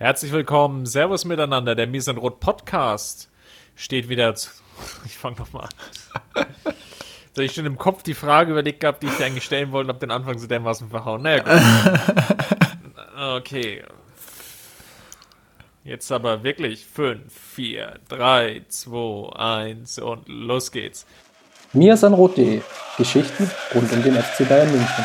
Herzlich willkommen, Servus miteinander. Der Mies Rot Podcast steht wieder. Zu ich fange nochmal an. So, ich schon im Kopf die Frage überlegt gehabt, die ich dir eigentlich stellen wollte, ob den Anfang so dermaßen verhauen. Naja, gut. Okay. Jetzt aber wirklich 5, 4, 3, 2, 1 und los geht's. Mir Sanrot.de Geschichten rund um den FC Bayern München.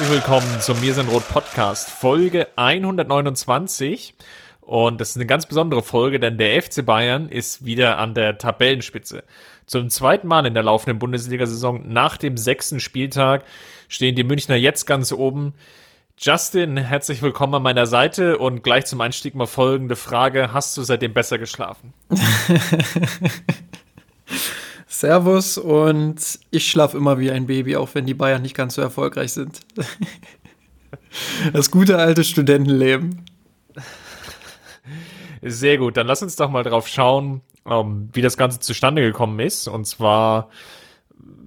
Herzlich willkommen zum Mir sind Rot Podcast, Folge 129. Und das ist eine ganz besondere Folge, denn der FC Bayern ist wieder an der Tabellenspitze. Zum zweiten Mal in der laufenden Bundesliga-Saison nach dem sechsten Spieltag stehen die Münchner jetzt ganz oben. Justin, herzlich willkommen an meiner Seite und gleich zum Einstieg mal folgende Frage. Hast du seitdem besser geschlafen? Servus und ich schlafe immer wie ein Baby, auch wenn die Bayern nicht ganz so erfolgreich sind. Das gute alte Studentenleben. Sehr gut, dann lass uns doch mal drauf schauen, um, wie das Ganze zustande gekommen ist. Und zwar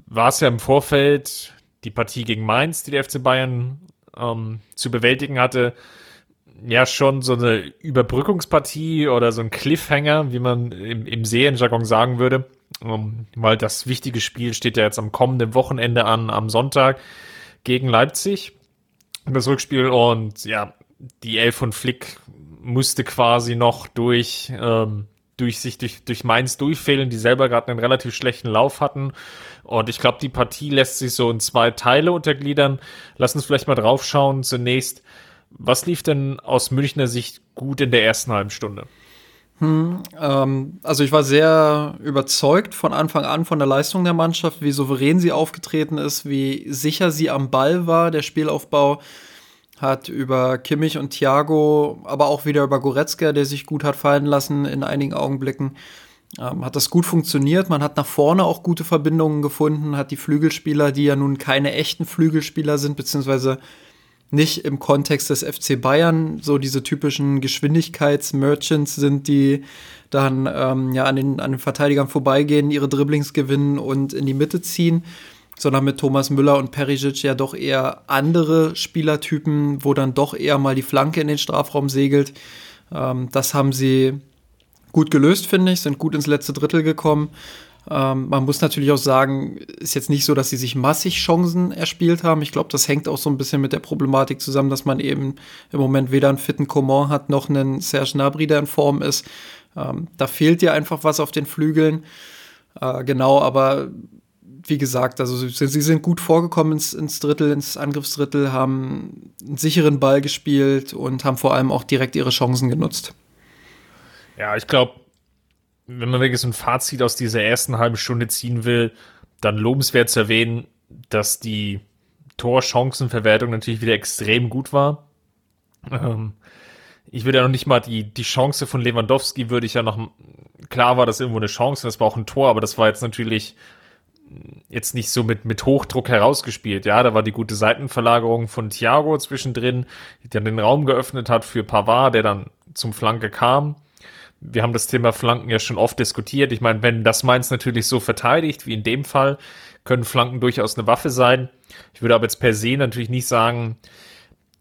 war es ja im Vorfeld die Partie gegen Mainz, die der FC Bayern um, zu bewältigen hatte, ja schon so eine Überbrückungspartie oder so ein Cliffhanger, wie man im, im Serienjargon sagen würde ähm, weil das wichtige Spiel steht ja jetzt am kommenden Wochenende an, am Sonntag gegen Leipzig. Das Rückspiel und ja, die Elf von Flick musste quasi noch durch, ähm, durch sich durch, durch Mainz durchfehlen, die selber gerade einen relativ schlechten Lauf hatten. Und ich glaube, die Partie lässt sich so in zwei Teile untergliedern. Lass uns vielleicht mal drauf schauen. Zunächst, was lief denn aus Münchner Sicht gut in der ersten halben Stunde? Hm, ähm, also ich war sehr überzeugt von Anfang an von der Leistung der Mannschaft, wie souverän sie aufgetreten ist, wie sicher sie am Ball war. Der Spielaufbau hat über Kimmich und Thiago, aber auch wieder über Goretzka, der sich gut hat fallen lassen in einigen Augenblicken. Ähm, hat das gut funktioniert. Man hat nach vorne auch gute Verbindungen gefunden, hat die Flügelspieler, die ja nun keine echten Flügelspieler sind, beziehungsweise nicht im Kontext des FC Bayern so diese typischen Geschwindigkeitsmerchants sind, die dann ähm, ja an den, an den Verteidigern vorbeigehen, ihre Dribblings gewinnen und in die Mitte ziehen, sondern mit Thomas Müller und Perisic ja doch eher andere Spielertypen, wo dann doch eher mal die Flanke in den Strafraum segelt. Ähm, das haben sie gut gelöst, finde ich, sind gut ins letzte Drittel gekommen. Ähm, man muss natürlich auch sagen, ist jetzt nicht so, dass sie sich massig Chancen erspielt haben. Ich glaube, das hängt auch so ein bisschen mit der Problematik zusammen, dass man eben im Moment weder einen fitten Coman hat, noch einen Serge Gnabry, der in Form ist. Ähm, da fehlt dir einfach was auf den Flügeln. Äh, genau, aber wie gesagt, also sie, sie sind gut vorgekommen ins, ins, Drittel, ins Angriffsdrittel, haben einen sicheren Ball gespielt und haben vor allem auch direkt ihre Chancen genutzt. Ja, ich glaube, wenn man wirklich so ein Fazit aus dieser ersten halben Stunde ziehen will, dann lobenswert zu erwähnen, dass die Torchancenverwertung natürlich wieder extrem gut war. Ähm, ich würde ja noch nicht mal die, die Chance von Lewandowski würde ich ja noch, klar war das irgendwo eine Chance, das war auch ein Tor, aber das war jetzt natürlich jetzt nicht so mit, mit Hochdruck herausgespielt. Ja, da war die gute Seitenverlagerung von Thiago zwischendrin, die dann den Raum geöffnet hat für Pavard, der dann zum Flanke kam wir haben das Thema Flanken ja schon oft diskutiert. Ich meine, wenn das Mainz natürlich so verteidigt, wie in dem Fall, können Flanken durchaus eine Waffe sein. Ich würde aber jetzt per se natürlich nicht sagen,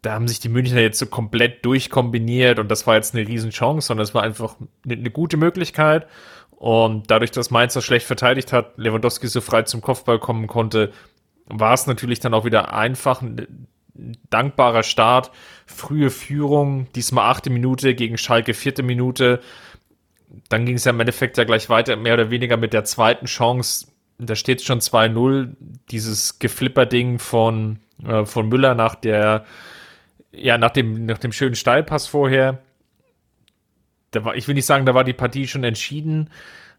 da haben sich die Münchner jetzt so komplett durchkombiniert und das war jetzt eine Riesenchance, sondern es war einfach eine, eine gute Möglichkeit. Und dadurch, dass Mainz das schlecht verteidigt hat, Lewandowski so frei zum Kopfball kommen konnte, war es natürlich dann auch wieder einfach ein dankbarer Start. Frühe Führung, diesmal achte Minute gegen Schalke vierte Minute dann ging es ja im Endeffekt ja gleich weiter, mehr oder weniger mit der zweiten Chance. Da steht schon 2-0, dieses Geflipper-Ding von, äh, von Müller nach der, ja, nach dem, nach dem schönen Steilpass vorher. Da war, ich will nicht sagen, da war die Partie schon entschieden,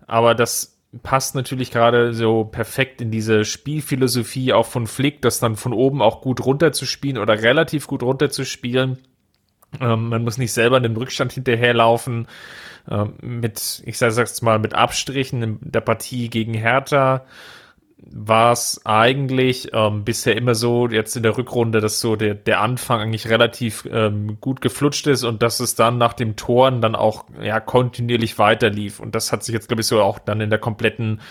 aber das passt natürlich gerade so perfekt in diese Spielphilosophie auch von Flick, das dann von oben auch gut runterzuspielen oder relativ gut runterzuspielen. Ähm, man muss nicht selber in den Rückstand hinterherlaufen. Ähm, mit, ich sage jetzt mal, mit Abstrichen in der Partie gegen Hertha war es eigentlich ähm, bisher immer so, jetzt in der Rückrunde, dass so der, der Anfang eigentlich relativ ähm, gut geflutscht ist und dass es dann nach dem Toren dann auch ja kontinuierlich weiterlief. Und das hat sich jetzt, glaube ich, so auch dann in der kompletten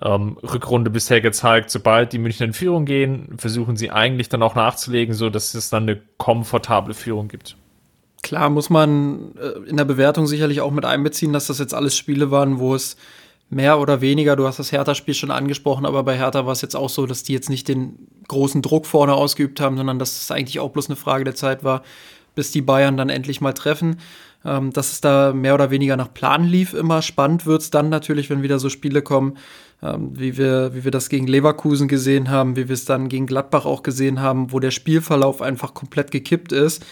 ähm, Rückrunde bisher gezeigt. Sobald die Münchner in Führung gehen, versuchen sie eigentlich dann auch nachzulegen, so dass es dann eine komfortable Führung gibt. Klar muss man äh, in der Bewertung sicherlich auch mit einbeziehen, dass das jetzt alles Spiele waren, wo es mehr oder weniger, du hast das Hertha-Spiel schon angesprochen, aber bei Hertha war es jetzt auch so, dass die jetzt nicht den großen Druck vorne ausgeübt haben, sondern dass es eigentlich auch bloß eine Frage der Zeit war, bis die Bayern dann endlich mal treffen. Ähm, dass es da mehr oder weniger nach Plan lief immer. Spannend wird es dann natürlich, wenn wieder so Spiele kommen, ähm, wie, wir, wie wir das gegen Leverkusen gesehen haben, wie wir es dann gegen Gladbach auch gesehen haben, wo der Spielverlauf einfach komplett gekippt ist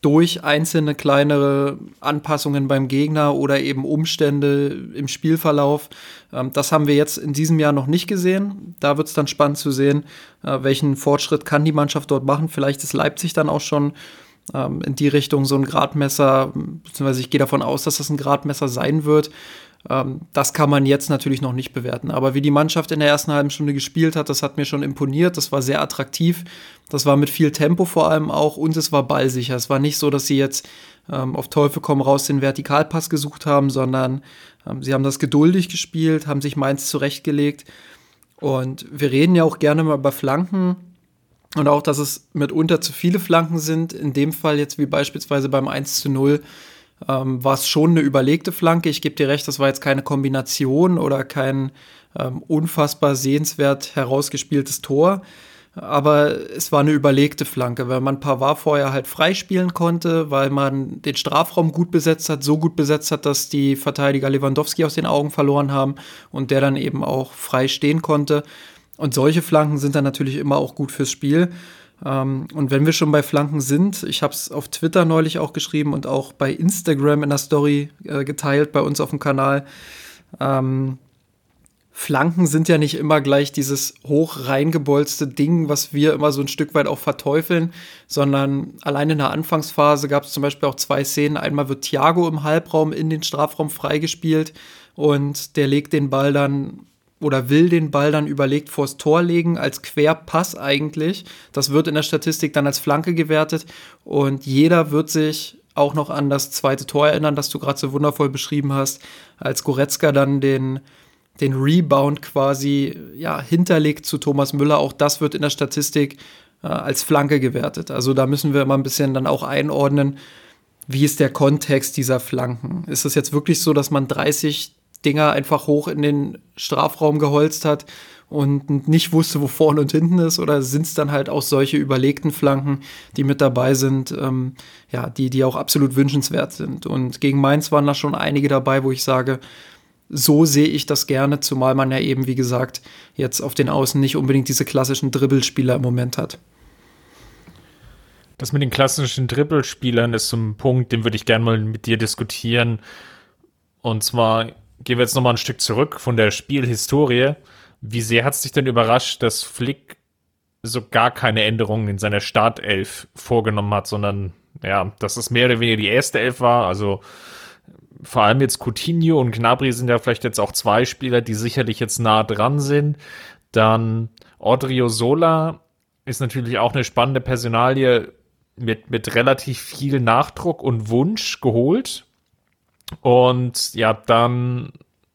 durch einzelne kleinere Anpassungen beim Gegner oder eben Umstände im Spielverlauf. Ähm, das haben wir jetzt in diesem Jahr noch nicht gesehen. Da wird es dann spannend zu sehen, äh, welchen Fortschritt kann die Mannschaft dort machen. Vielleicht ist Leipzig dann auch schon ähm, in die Richtung so ein Gradmesser, beziehungsweise ich gehe davon aus, dass das ein Gradmesser sein wird. Ähm, das kann man jetzt natürlich noch nicht bewerten. Aber wie die Mannschaft in der ersten halben Stunde gespielt hat, das hat mir schon imponiert. Das war sehr attraktiv. Das war mit viel Tempo vor allem auch und es war ballsicher. Es war nicht so, dass sie jetzt ähm, auf Teufel komm raus den Vertikalpass gesucht haben, sondern ähm, sie haben das geduldig gespielt, haben sich Mainz zurechtgelegt. Und wir reden ja auch gerne mal über Flanken und auch, dass es mitunter zu viele Flanken sind. In dem Fall jetzt wie beispielsweise beim 1 zu 0 ähm, war es schon eine überlegte Flanke. Ich gebe dir recht, das war jetzt keine Kombination oder kein ähm, unfassbar sehenswert herausgespieltes Tor. Aber es war eine überlegte Flanke, weil man Pavard vorher halt freispielen konnte, weil man den Strafraum gut besetzt hat, so gut besetzt hat, dass die Verteidiger Lewandowski aus den Augen verloren haben und der dann eben auch frei stehen konnte. Und solche Flanken sind dann natürlich immer auch gut fürs Spiel. Ähm, und wenn wir schon bei Flanken sind, ich habe es auf Twitter neulich auch geschrieben und auch bei Instagram in der Story äh, geteilt bei uns auf dem Kanal. Ähm, Flanken sind ja nicht immer gleich dieses hoch reingebolzte Ding, was wir immer so ein Stück weit auch verteufeln, sondern allein in der Anfangsphase gab es zum Beispiel auch zwei Szenen. Einmal wird Thiago im Halbraum in den Strafraum freigespielt und der legt den Ball dann oder will den Ball dann überlegt vors Tor legen, als Querpass eigentlich. Das wird in der Statistik dann als Flanke gewertet und jeder wird sich auch noch an das zweite Tor erinnern, das du gerade so wundervoll beschrieben hast, als Goretzka dann den, den Rebound quasi ja, hinterlegt zu Thomas Müller. Auch das wird in der Statistik äh, als Flanke gewertet. Also da müssen wir immer ein bisschen dann auch einordnen, wie ist der Kontext dieser Flanken? Ist es jetzt wirklich so, dass man 30 Dinger einfach hoch in den Strafraum geholzt hat und nicht wusste, wo vorne und hinten ist, oder sind es dann halt auch solche überlegten Flanken, die mit dabei sind, ähm, ja, die, die auch absolut wünschenswert sind. Und gegen Mainz waren da schon einige dabei, wo ich sage, so sehe ich das gerne, zumal man ja eben, wie gesagt, jetzt auf den Außen nicht unbedingt diese klassischen Dribbelspieler im Moment hat. Das mit den klassischen Dribbelspielern ist so ein Punkt, den würde ich gerne mal mit dir diskutieren. Und zwar gehen wir jetzt nochmal ein Stück zurück von der Spielhistorie. Wie sehr hat es dich denn überrascht, dass Flick so gar keine Änderungen in seiner Startelf vorgenommen hat, sondern ja, dass es mehr oder weniger die erste Elf war. Also vor allem jetzt Coutinho und Gnabry sind ja vielleicht jetzt auch zwei Spieler, die sicherlich jetzt nah dran sind. Dann Odrio Sola ist natürlich auch eine spannende Personalie mit, mit relativ viel Nachdruck und Wunsch geholt. Und ja, dann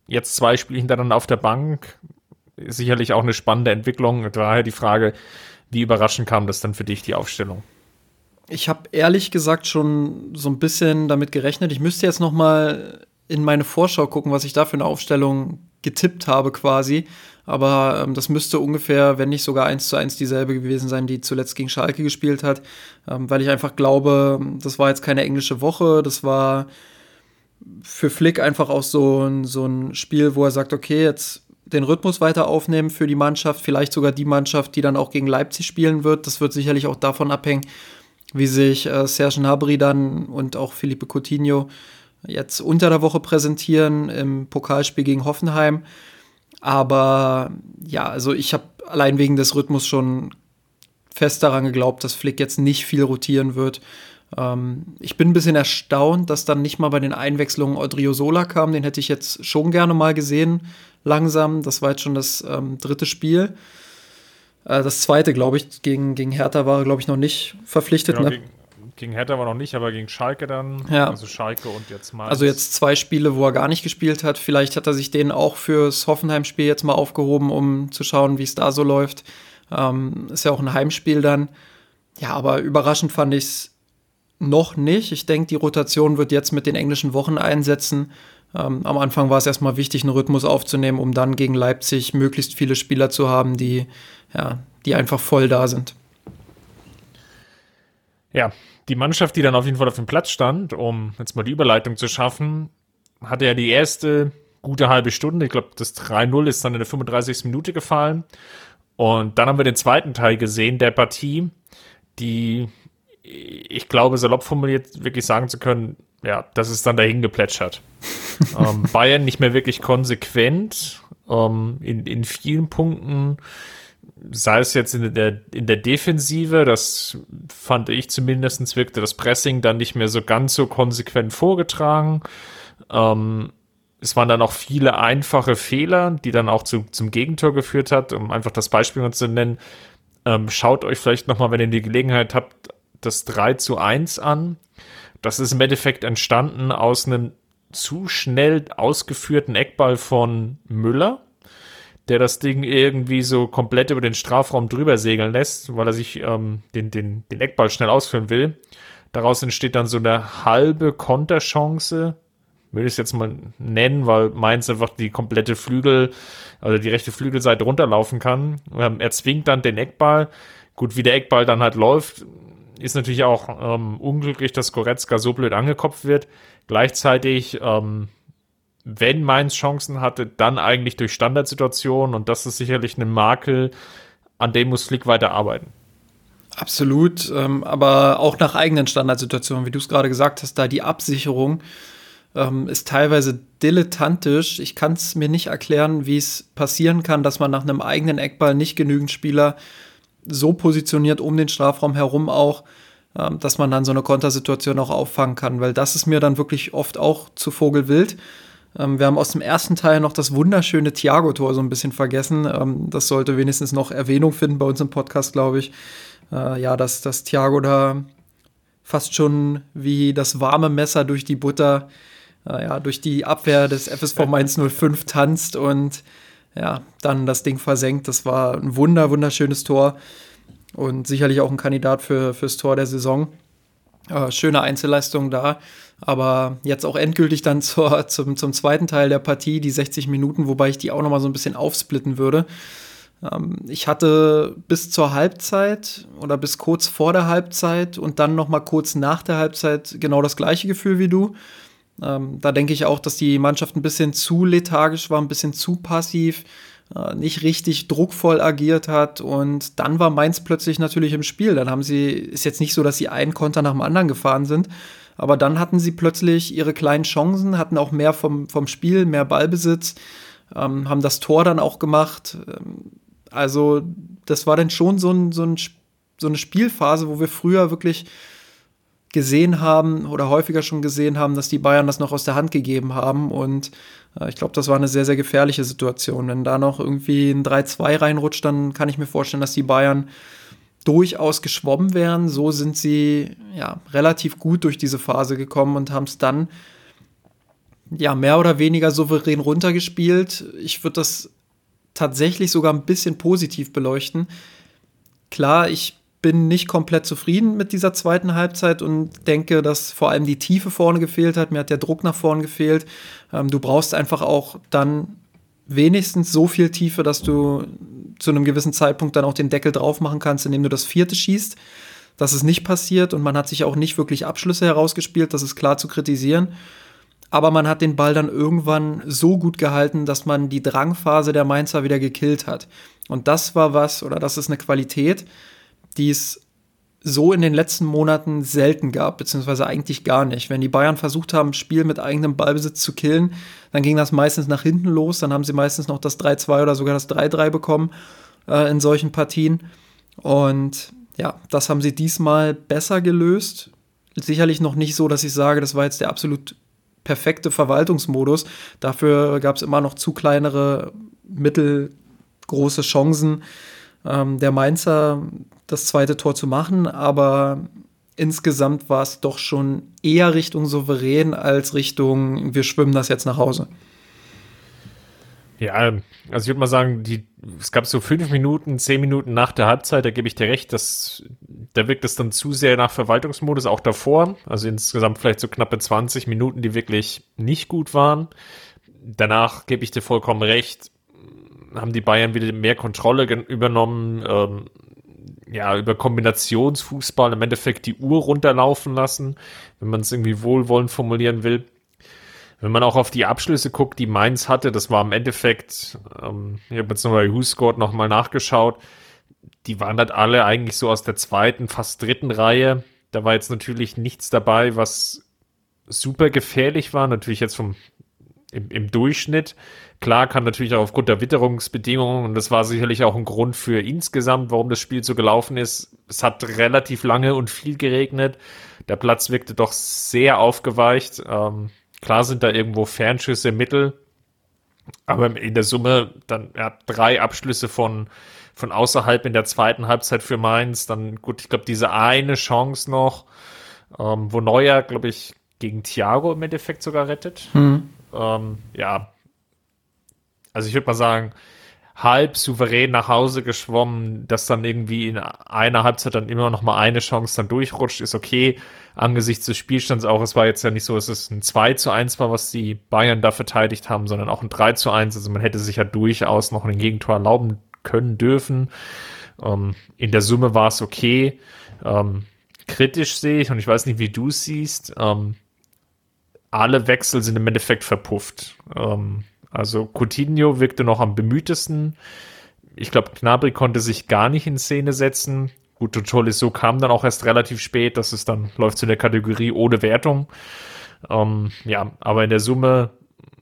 jetzt zwei Spiele hintereinander auf der Bank. Sicherlich auch eine spannende Entwicklung. Daher die Frage, wie überraschend kam das dann für dich, die Aufstellung? Ich habe ehrlich gesagt schon so ein bisschen damit gerechnet. Ich müsste jetzt noch mal in meine Vorschau gucken, was ich da für eine Aufstellung getippt habe quasi. Aber ähm, das müsste ungefähr, wenn nicht sogar eins zu eins dieselbe gewesen sein, die zuletzt gegen Schalke gespielt hat. Ähm, weil ich einfach glaube, das war jetzt keine englische Woche. Das war für Flick einfach auch so ein, so ein Spiel, wo er sagt, okay, jetzt den Rhythmus weiter aufnehmen für die Mannschaft, vielleicht sogar die Mannschaft, die dann auch gegen Leipzig spielen wird. Das wird sicherlich auch davon abhängen, wie sich äh, Serge Gnabry dann und auch Felipe Coutinho jetzt unter der Woche präsentieren im Pokalspiel gegen Hoffenheim. Aber ja, also ich habe allein wegen des Rhythmus schon fest daran geglaubt, dass Flick jetzt nicht viel rotieren wird Ähm, ich bin ein bisschen erstaunt, dass dann nicht mal bei den Einwechslungen Odriozola kam. Den hätte ich jetzt schon gerne mal gesehen, langsam. Das war jetzt schon das ähm, dritte Spiel. Äh, das zweite, glaube ich, gegen, gegen Hertha war, glaube ich, noch nicht verpflichtet. Genau, ne? gegen, gegen Hertha war noch nicht, aber gegen Schalke dann. Ja. Also Schalke und jetzt mal. Also jetzt zwei Spiele, wo er gar nicht gespielt hat. Vielleicht hat er sich den auch fürs Hoffenheim-Spiel jetzt mal aufgehoben, um zu schauen, wie es da so läuft. Ähm, ist ja auch ein Heimspiel dann. Ja, aber überraschend fand ich es noch nicht. Ich denke, die Rotation wird jetzt mit den englischen Wochen einsetzen. Ähm, am Anfang war es erstmal wichtig, einen Rhythmus aufzunehmen, um dann gegen Leipzig möglichst viele Spieler zu haben, die, ja, die einfach voll da sind. Ja, die Mannschaft, die dann auf jeden Fall auf dem Platz stand, um jetzt mal die Überleitung zu schaffen, hatte ja die erste gute halbe Stunde. Ich glaube, das 3-0 ist dann in der 35. Minute gefallen. Und dann haben wir den zweiten Teil gesehen der Partie, die, ich glaube, salopp formuliert wirklich sagen zu können, ja, das ist dann dahin geplätschert. ähm, Bayern nicht mehr wirklich konsequent ähm, in, in vielen Punkten, sei es jetzt in der, in der Defensive, das fand ich zumindest, wirkte das Pressing dann nicht mehr so ganz so konsequent vorgetragen. Ähm, es waren dann auch viele einfache Fehler, die dann auch zu, zum Gegentor geführt hat, um einfach das Beispiel mal zu nennen. Ähm, schaut euch vielleicht nochmal, wenn ihr die Gelegenheit habt, das 3 zu 1 an. Das ist im Endeffekt entstanden aus einem zu schnell ausgeführten Eckball von Müller, der das Ding irgendwie so komplett über den Strafraum drüber segeln lässt, weil er sich ähm, den, den, den Eckball schnell ausführen will. Daraus entsteht dann so eine halbe Konterchance, würde ich es jetzt mal nennen, weil Mainz einfach die komplette Flügel, also die rechte Flügelseite runterlaufen kann. Ähm, er zwingt dann den Eckball. Gut, wie der Eckball dann halt läuft, ist natürlich auch ähm, unglücklich, dass Goretzka so blöd angekopft wird. Gleichzeitig, ähm, wenn Mainz Chancen hatte, dann eigentlich durch Standardsituationen und das ist sicherlich ein Makel, an dem muss Flick weiter arbeiten. Absolut, ähm, aber auch nach eigenen Standardsituationen, wie du es gerade gesagt hast, da die Absicherung ähm, ist teilweise dilettantisch. Ich kann es mir nicht erklären, wie es passieren kann, dass man nach einem eigenen Eckball nicht genügend Spieler so positioniert um den Strafraum herum auch, ähm, dass man dann so eine Kontersituation auch auffangen kann, weil das ist mir dann wirklich oft auch zu Vogelwild. Ähm, wir haben aus dem ersten Teil noch das wunderschöne Thiago-Tor so ein bisschen vergessen. Ähm, das sollte wenigstens noch Erwähnung finden bei uns im Podcast, glaube ich. Äh, ja, dass, dass Thiago da fast schon wie das warme Messer durch die Butter äh, ja, durch die Abwehr des FSV Mainz 05 tanzt und ja, dann das Ding versenkt. Das war ein wunder, wunderschönes Tor und sicherlich auch ein Kandidat für, fürs Tor der Saison. Äh, schöne Einzelleistung da, aber jetzt auch endgültig dann zur, zum, zum zweiten Teil der Partie, die 60 Minuten, wobei ich die auch noch mal so ein bisschen aufsplitten würde. Ähm, ich hatte bis zur Halbzeit oder bis kurz vor der Halbzeit und dann noch mal kurz nach der Halbzeit genau das gleiche Gefühl wie du. Ähm, da denke ich auch, dass die Mannschaft ein bisschen zu lethargisch war, ein bisschen zu passiv, äh, nicht richtig druckvoll agiert hat und dann war Mainz plötzlich natürlich im Spiel. Dann haben sie, ist jetzt nicht so, dass sie einen Konter nach dem anderen gefahren sind, aber dann hatten sie plötzlich ihre kleinen Chancen, hatten auch mehr vom, vom Spiel, mehr Ballbesitz, ähm, haben das Tor dann auch gemacht. Ähm, also, das war dann schon so, ein, so, ein, so eine Spielphase, wo wir früher wirklich gesehen haben oder häufiger schon gesehen haben, dass die Bayern das noch aus der Hand gegeben haben. Und äh, ich glaube, das war eine sehr, sehr gefährliche Situation. Wenn da noch irgendwie ein 3-2 reinrutscht, dann kann ich mir vorstellen, dass die Bayern durchaus geschwommen wären. So sind sie ja relativ gut durch diese Phase gekommen und haben es dann ja mehr oder weniger souverän runtergespielt. Ich würde das tatsächlich sogar ein bisschen positiv beleuchten. Klar, ich bin nicht komplett zufrieden mit dieser zweiten Halbzeit und denke, dass vor allem die Tiefe vorne gefehlt hat. Mir hat der Druck nach vorne gefehlt. Ähm, du brauchst einfach auch dann wenigstens so viel Tiefe, dass du zu einem gewissen Zeitpunkt dann auch den Deckel drauf machen kannst, indem du das vierte schießt. Das ist nicht passiert und man hat sich auch nicht wirklich Abschlüsse herausgespielt. Das ist klar zu kritisieren. Aber man hat den Ball dann irgendwann so gut gehalten, dass man die Drangphase der Mainzer wieder gekillt hat. Und das war was, oder das ist eine Qualität, die es so in den letzten Monaten selten gab, beziehungsweise eigentlich gar nicht. Wenn die Bayern versucht haben, Spiel mit eigenem Ballbesitz zu killen, dann ging das meistens nach hinten los. Dann haben sie meistens noch das 3-2 oder sogar das 3-3 bekommen äh, in solchen Partien. Und ja, das haben sie diesmal besser gelöst. sicherlich noch nicht so, dass ich sage, das war jetzt der absolut perfekte Verwaltungsmodus. Dafür gab es immer noch zu kleinere, mittelgroße Chancen ähm, der Mainzer, das zweite Tor zu machen. Aber insgesamt war es doch schon eher Richtung souverän als Richtung, wir schwimmen das jetzt nach Hause. Ja, also ich würde mal sagen, die, es gab so fünf Minuten, zehn Minuten nach der Halbzeit, da gebe ich dir recht, dass da wirkt es dann zu sehr nach Verwaltungsmodus, auch davor. Also insgesamt vielleicht so knappe 20 Minuten, die wirklich nicht gut waren. Danach gebe ich dir vollkommen recht, haben die Bayern wieder mehr Kontrolle übernommen, ähm, ja, über Kombinationsfußball im Endeffekt die Uhr runterlaufen lassen, wenn man es irgendwie wohlwollend formulieren will. Wenn man auch auf die Abschlüsse guckt, die Mainz hatte, das war im Endeffekt, ähm, ich habe jetzt nochmal Who Scored nochmal nachgeschaut, die waren halt alle eigentlich so aus der zweiten, fast dritten Reihe. Da war jetzt natürlich nichts dabei, was super gefährlich war, natürlich jetzt vom im, im Durchschnitt. Klar kann natürlich auch aufgrund der Witterungsbedingungen, und das war sicherlich auch ein Grund für insgesamt, warum das Spiel so gelaufen ist. Es hat relativ lange und viel geregnet. Der Platz wirkte doch sehr aufgeweicht. Ähm, Klar sind da irgendwo Fernschüsse Mittel, aber in der Summe dann er hat drei Abschlüsse von von außerhalb in der zweiten Halbzeit für Mainz. Dann gut, ich glaube diese eine Chance noch, ähm, wo Neuer, glaube ich, gegen Thiago im Endeffekt sogar rettet. Hm. Ähm, ja, also ich würde mal sagen, halb souverän nach Hause geschwommen, dass dann irgendwie in einer Halbzeit dann immer noch mal eine Chance dann durchrutscht, ist okay. Angesichts des Spielstands auch, es war jetzt ja nicht so, dass es ein 2 zu 1 war, was die Bayern da verteidigt haben, sondern auch ein 3 zu 1. Also man hätte sich ja durchaus noch ein Gegentor erlauben können dürfen. Ähm, in der Summe war es okay. Ähm, kritisch sehe ich, und ich weiß nicht, wie du es siehst, ähm, alle Wechsel sind im Endeffekt verpufft. Ähm, also Coutinho wirkte noch am bemühtesten. Ich glaube, Gnabry konnte sich gar nicht in Szene setzen. Gut, so kam dann auch erst relativ spät. Das ist dann, läuft zu der Kategorie ohne Wertung. Ähm, ja, aber in der Summe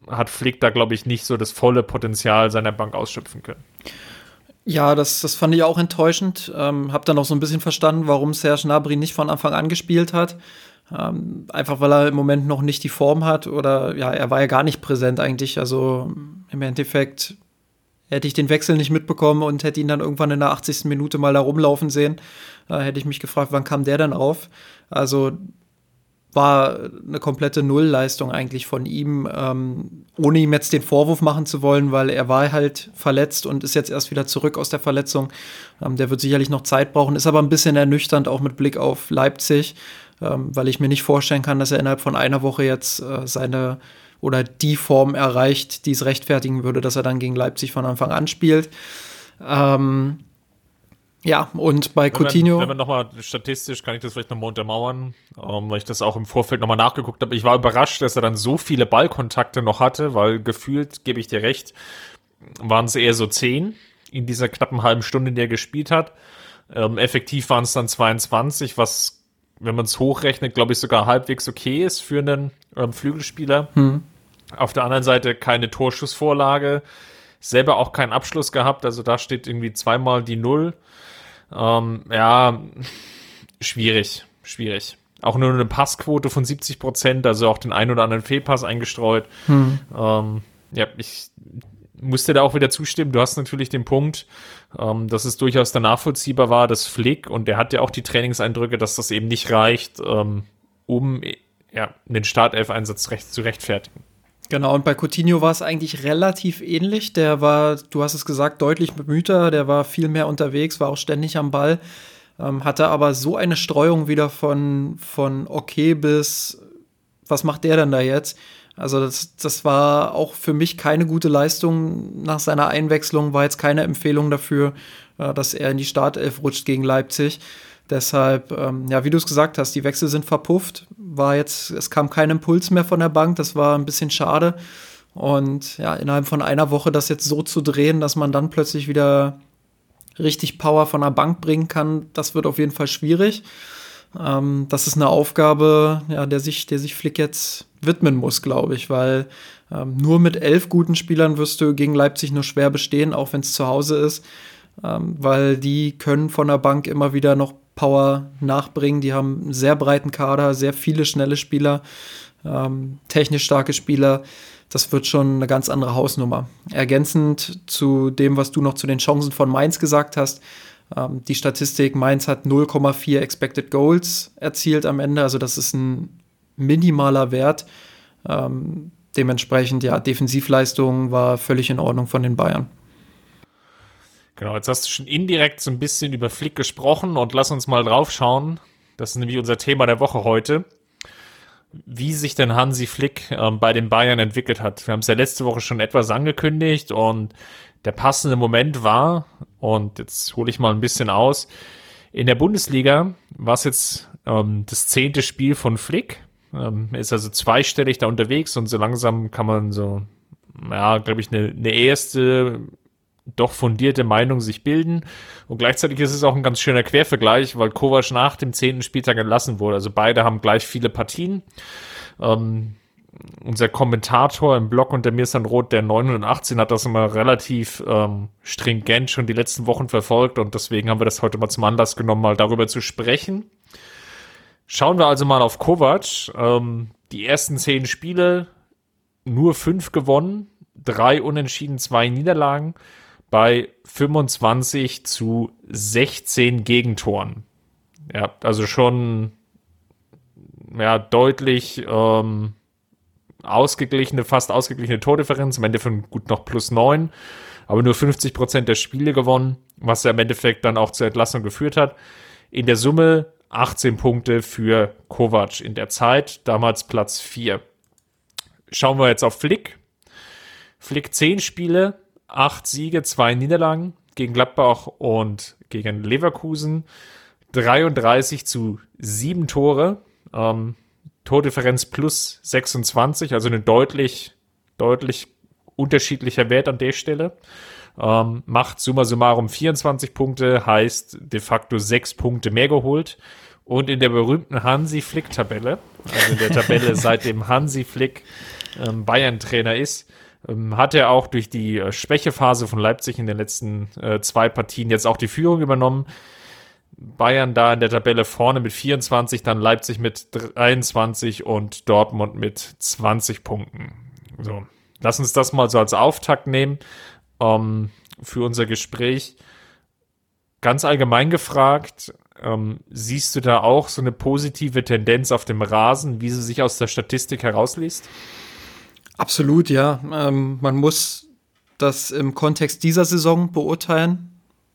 hat Flick da, glaube ich, nicht so das volle Potenzial seiner Bank ausschöpfen können. Ja, das, das fand ich auch enttäuschend. Ähm, hab dann auch so ein bisschen verstanden, warum Serge Gnabry nicht von Anfang an gespielt hat. Ähm, einfach weil er im Moment noch nicht die Form hat oder ja, er war ja gar nicht präsent eigentlich. Also im Endeffekt hätte ich den Wechsel nicht mitbekommen und hätte ihn dann irgendwann in der 80. Minute mal da rumlaufen sehen, äh, hätte ich mich gefragt, wann kam der denn auf? Also war eine komplette Nullleistung eigentlich von ihm, ähm, ohne ihm jetzt den Vorwurf machen zu wollen, weil er war halt verletzt und ist jetzt erst wieder zurück aus der Verletzung. Ähm, der wird sicherlich noch Zeit brauchen, ist aber ein bisschen ernüchternd, auch mit Blick auf Leipzig ähm, weil ich mir nicht vorstellen kann, dass er innerhalb von einer Woche jetzt äh, seine oder die Form erreicht, die es rechtfertigen würde, dass er dann gegen Leipzig von Anfang an spielt. Ähm, ja, und bei wenn Coutinho. Man, wenn man nochmal statistisch kann ich das vielleicht nochmal untermauern, ähm, weil ich das auch im Vorfeld nochmal nachgeguckt habe. Ich war überrascht, dass er dann so viele Ballkontakte noch hatte, weil gefühlt, gebe ich dir recht, waren es eher so zehn in dieser knappen halben Stunde, der er gespielt hat. Ähm, effektiv waren es dann 22, was wenn man es hochrechnet, glaube ich, sogar halbwegs okay ist für einen ähm, Flügelspieler. Hm. Auf der anderen Seite keine Torschussvorlage, selber auch keinen Abschluss gehabt, also da steht irgendwie zweimal die Null. Ähm, ja, schwierig, schwierig. Auch nur eine Passquote von 70 Prozent, also auch den einen oder anderen Fehlpass eingestreut. Hm. Ähm, ja, ich musste da auch wieder zustimmen. Du hast natürlich den Punkt, ähm, dass es durchaus dann nachvollziehbar war, dass Flick, und der hat ja auch die Trainingseindrücke, dass das eben nicht reicht, ähm, um ja, den Startelf-Einsatz recht, zu rechtfertigen. Genau, und bei Coutinho war es eigentlich relativ ähnlich. Der war, du hast es gesagt, deutlich bemühter, der war viel mehr unterwegs, war auch ständig am Ball, ähm, hatte aber so eine Streuung wieder von, von okay bis was macht der denn da jetzt? Also das, das war auch für mich keine gute Leistung nach seiner Einwechslung, war jetzt keine Empfehlung dafür, äh, dass er in die Startelf rutscht gegen Leipzig. Deshalb, ähm, ja, wie du es gesagt hast, die Wechsel sind verpufft. War jetzt, es kam kein Impuls mehr von der Bank, das war ein bisschen schade. Und ja, innerhalb von einer Woche das jetzt so zu drehen, dass man dann plötzlich wieder richtig Power von der Bank bringen kann, das wird auf jeden Fall schwierig. Ähm, das ist eine Aufgabe, ja, der sich, der sich Flick jetzt widmen muss, glaube ich, weil ähm, nur mit elf guten Spielern wirst du gegen Leipzig nur schwer bestehen, auch wenn es zu Hause ist, ähm, weil die können von der Bank immer wieder noch Power nachbringen. Die haben einen sehr breiten Kader, sehr viele schnelle Spieler, ähm, technisch starke Spieler. Das wird schon eine ganz andere Hausnummer. Ergänzend zu dem, was du noch zu den Chancen von Mainz gesagt hast, ähm, die Statistik, Mainz hat 0,4 Expected Goals erzielt am Ende, also das ist ein minimaler Wert. Ähm, dementsprechend, ja, Defensivleistung war völlig in Ordnung von den Bayern. Genau, jetzt hast du schon indirekt so ein bisschen über Flick gesprochen und lass uns mal drauf schauen. Das ist nämlich unser Thema der Woche heute. Wie sich denn Hansi Flick ähm, bei den Bayern entwickelt hat. Wir haben es ja letzte Woche schon etwas angekündigt und der passende Moment war, und jetzt hole ich mal ein bisschen aus, in der Bundesliga war es jetzt ähm, das zehnte Spiel von Flick. Ähm, ist also zweistellig da unterwegs und so langsam kann man so, ja, glaube ich, eine, eine erste doch fundierte Meinung sich bilden. Und gleichzeitig ist es auch ein ganz schöner Quervergleich, weil Kovac nach dem zehnten Spieltag entlassen wurde. Also beide haben gleich viele Partien. Ähm, unser Kommentator im Blog unter mir ist dann Rot, der 918 hat das immer relativ ähm, stringent schon die letzten Wochen verfolgt und deswegen haben wir das heute mal zum Anlass genommen, mal darüber zu sprechen. Schauen wir also mal auf Kovac. Ähm, die ersten zehn Spiele nur fünf gewonnen, drei Unentschieden, zwei Niederlagen bei 25 zu 16 Gegentoren. Ja, also schon ja, deutlich ähm, ausgeglichene, fast ausgeglichene Tordifferenz, im Endeffekt gut noch plus 9, aber nur 50 Prozent der Spiele gewonnen, was ja im Endeffekt dann auch zur Entlassung geführt hat. In der Summe 18 Punkte für Kovac in der Zeit, damals Platz 4. Schauen wir jetzt auf Flick. Flick 10 Spiele, 8 Siege, 2 Niederlagen gegen Gladbach und gegen Leverkusen. 33 zu 7 Tore. Ähm, Tordifferenz plus 26, also ein deutlich, deutlich unterschiedlicher Wert an der Stelle. Ähm, macht summa summarum 24 Punkte, heißt de facto 6 Punkte mehr geholt. Und in der berühmten Hansi Flick-Tabelle, also in der Tabelle seitdem Hansi Flick ähm, Bayern-Trainer ist, ähm, hat er auch durch die äh, Schwächephase von Leipzig in den letzten äh, zwei Partien jetzt auch die Führung übernommen. Bayern da in der Tabelle vorne mit 24, dann Leipzig mit 23 und Dortmund mit 20 Punkten. So, lass uns das mal so als Auftakt nehmen ähm, für unser Gespräch. Ganz allgemein gefragt, ähm, siehst du da auch so eine positive Tendenz auf dem Rasen, wie sie sich aus der Statistik herausliest? Absolut, ja. Ähm, man muss das im Kontext dieser Saison beurteilen.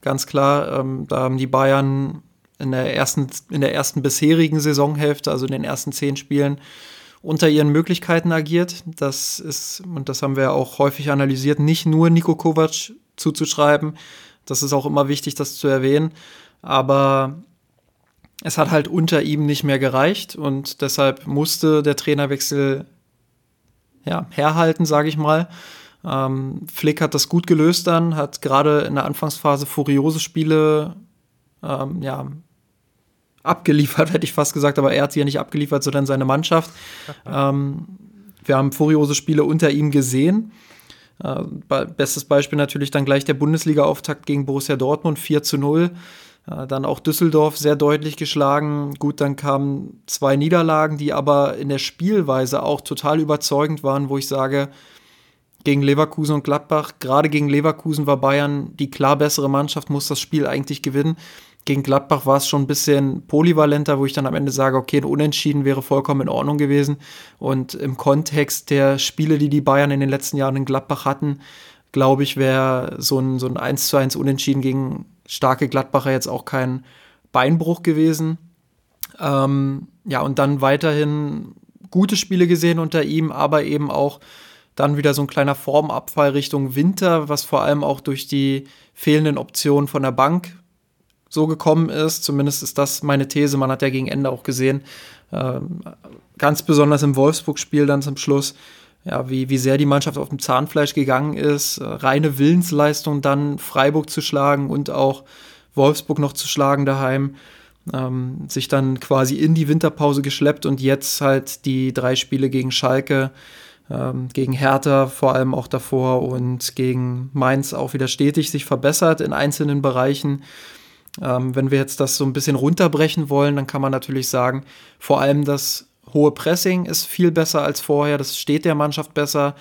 Ganz klar, ähm, da haben die Bayern in der ersten, in der ersten bisherigen Saisonhälfte, also in den ersten zehn Spielen, unter ihren Möglichkeiten agiert. Das ist, und das haben wir auch häufig analysiert, nicht nur Nico Kovac zuzuschreiben. Das ist auch immer wichtig, das zu erwähnen. Aber es hat halt unter ihm nicht mehr gereicht und deshalb musste der Trainerwechsel ja, herhalten, sage ich mal. Ähm, Flick hat das gut gelöst dann, hat gerade in der Anfangsphase furiose Spiele ähm, ja, abgeliefert, hätte ich fast gesagt, aber er hat sie ja nicht abgeliefert, sondern seine Mannschaft. ähm, wir haben furiose Spiele unter ihm gesehen. Äh, bestes Beispiel natürlich dann gleich der Bundesliga-Auftakt gegen Borussia Dortmund 4 zu 0. Äh, dann auch Düsseldorf sehr deutlich geschlagen. Gut, dann kamen zwei Niederlagen, die aber in der Spielweise auch total überzeugend waren, wo ich sage, gegen Leverkusen und Gladbach, gerade gegen Leverkusen war Bayern die klar bessere Mannschaft, muss das Spiel eigentlich gewinnen. Gegen Gladbach war es schon ein bisschen polyvalenter, wo ich dann am Ende sage, okay, ein Unentschieden wäre vollkommen in Ordnung gewesen. Und im Kontext der Spiele, die die Bayern in den letzten Jahren in Gladbach hatten, glaube ich, wäre so ein, so ein 1 zu 1 Unentschieden gegen starke Gladbacher jetzt auch kein Beinbruch gewesen. Ähm, ja, und dann weiterhin gute Spiele gesehen unter ihm, aber eben auch dann wieder so ein kleiner Formabfall Richtung Winter, was vor allem auch durch die fehlenden Optionen von der Bank so gekommen ist. Zumindest ist das meine These. Man hat ja gegen Ende auch gesehen, ähm, ganz besonders im Wolfsburg-Spiel dann zum Schluss, ja, wie, wie sehr die Mannschaft auf dem Zahnfleisch gegangen ist. Äh, reine Willensleistung dann Freiburg zu schlagen und auch Wolfsburg noch zu schlagen daheim. Ähm, sich dann quasi in die Winterpause geschleppt und jetzt halt die drei Spiele gegen Schalke, ähm, gegen Hertha vor allem auch davor und gegen Mainz auch wieder stetig sich verbessert in einzelnen Bereichen. Ähm, wenn wir jetzt das so ein bisschen runterbrechen wollen, dann kann man natürlich sagen, vor allem das hohe Pressing ist viel besser als vorher, das steht der Mannschaft besser.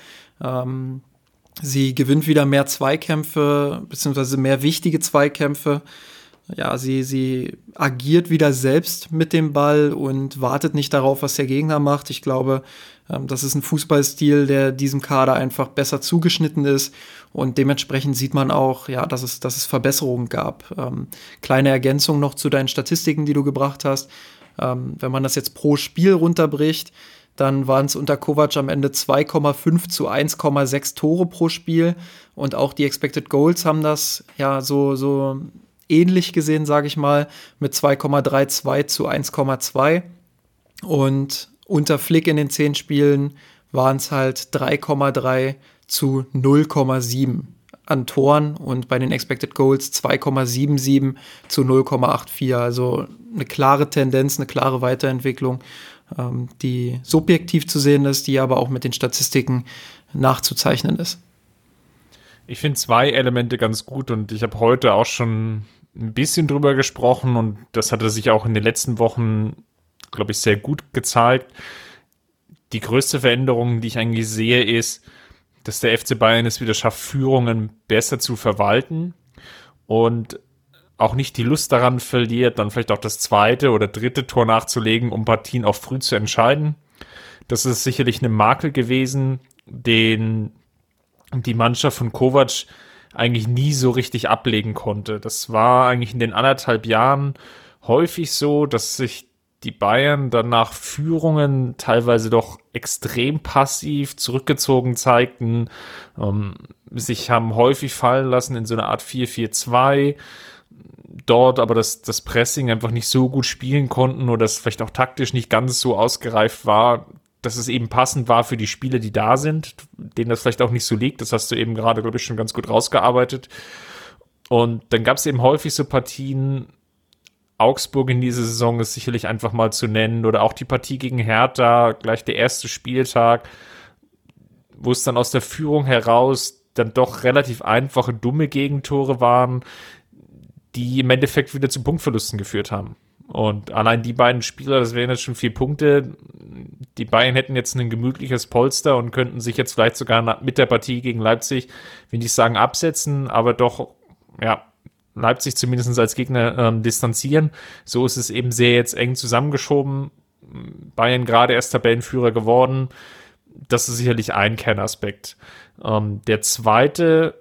Ähm, sie gewinnt wieder mehr Zweikämpfe, beziehungsweise mehr wichtige Zweikämpfe. Ja, sie, sie agiert wieder selbst mit dem Ball und wartet nicht darauf, was der Gegner macht. Ich glaube, das ist ein Fußballstil, der diesem Kader einfach besser zugeschnitten ist. Und dementsprechend sieht man auch, ja, dass es, dass es Verbesserungen gab. Ähm, kleine Ergänzung noch zu deinen Statistiken, die du gebracht hast. Ähm, wenn man das jetzt pro Spiel runterbricht, dann waren es unter Kovac am Ende 2,5 zu 1,6 Tore pro Spiel. Und auch die Expected Goals haben das ja so, so ähnlich gesehen, sage ich mal, mit 2,32 zu 1,2. Und unter Flick in den zehn Spielen waren es halt 3,3 zu 0,7 an Toren und bei den Expected Goals 2,77 zu 0,84. Also eine klare Tendenz, eine klare Weiterentwicklung, ähm, die subjektiv zu sehen ist, die aber auch mit den Statistiken nachzuzeichnen ist. Ich finde zwei Elemente ganz gut und ich habe heute auch schon ein bisschen drüber gesprochen und das hatte sich auch in den letzten Wochen glaube ich, sehr gut gezeigt. Die größte Veränderung, die ich eigentlich sehe, ist, dass der FC Bayern es wieder schafft, Führungen besser zu verwalten und auch nicht die Lust daran verliert, dann vielleicht auch das zweite oder dritte Tor nachzulegen, um Partien auch früh zu entscheiden. Das ist sicherlich eine Makel gewesen, den die Mannschaft von Kovac eigentlich nie so richtig ablegen konnte. Das war eigentlich in den anderthalb Jahren häufig so, dass sich die Bayern dann nach Führungen teilweise doch extrem passiv zurückgezogen zeigten, ähm, sich haben häufig fallen lassen in so eine Art 4-4-2, dort aber das, das Pressing einfach nicht so gut spielen konnten oder das vielleicht auch taktisch nicht ganz so ausgereift war, dass es eben passend war für die Spiele, die da sind, denen das vielleicht auch nicht so liegt. Das hast du eben gerade, glaube ich, schon ganz gut rausgearbeitet. Und dann gab es eben häufig so Partien, Augsburg in dieser Saison ist sicherlich einfach mal zu nennen oder auch die Partie gegen Hertha, gleich der erste Spieltag, wo es dann aus der Führung heraus dann doch relativ einfache, dumme Gegentore waren, die im Endeffekt wieder zu Punktverlusten geführt haben. Und allein die beiden Spieler, das wären jetzt schon vier Punkte. Die Bayern hätten jetzt ein gemütliches Polster und könnten sich jetzt vielleicht sogar mit der Partie gegen Leipzig, wenn ich sagen, absetzen, aber doch, ja, Leipzig zumindest als Gegner ähm, distanzieren. So ist es eben sehr jetzt eng zusammengeschoben. Bayern gerade erst Tabellenführer geworden. Das ist sicherlich ein Kernaspekt. Ähm, der zweite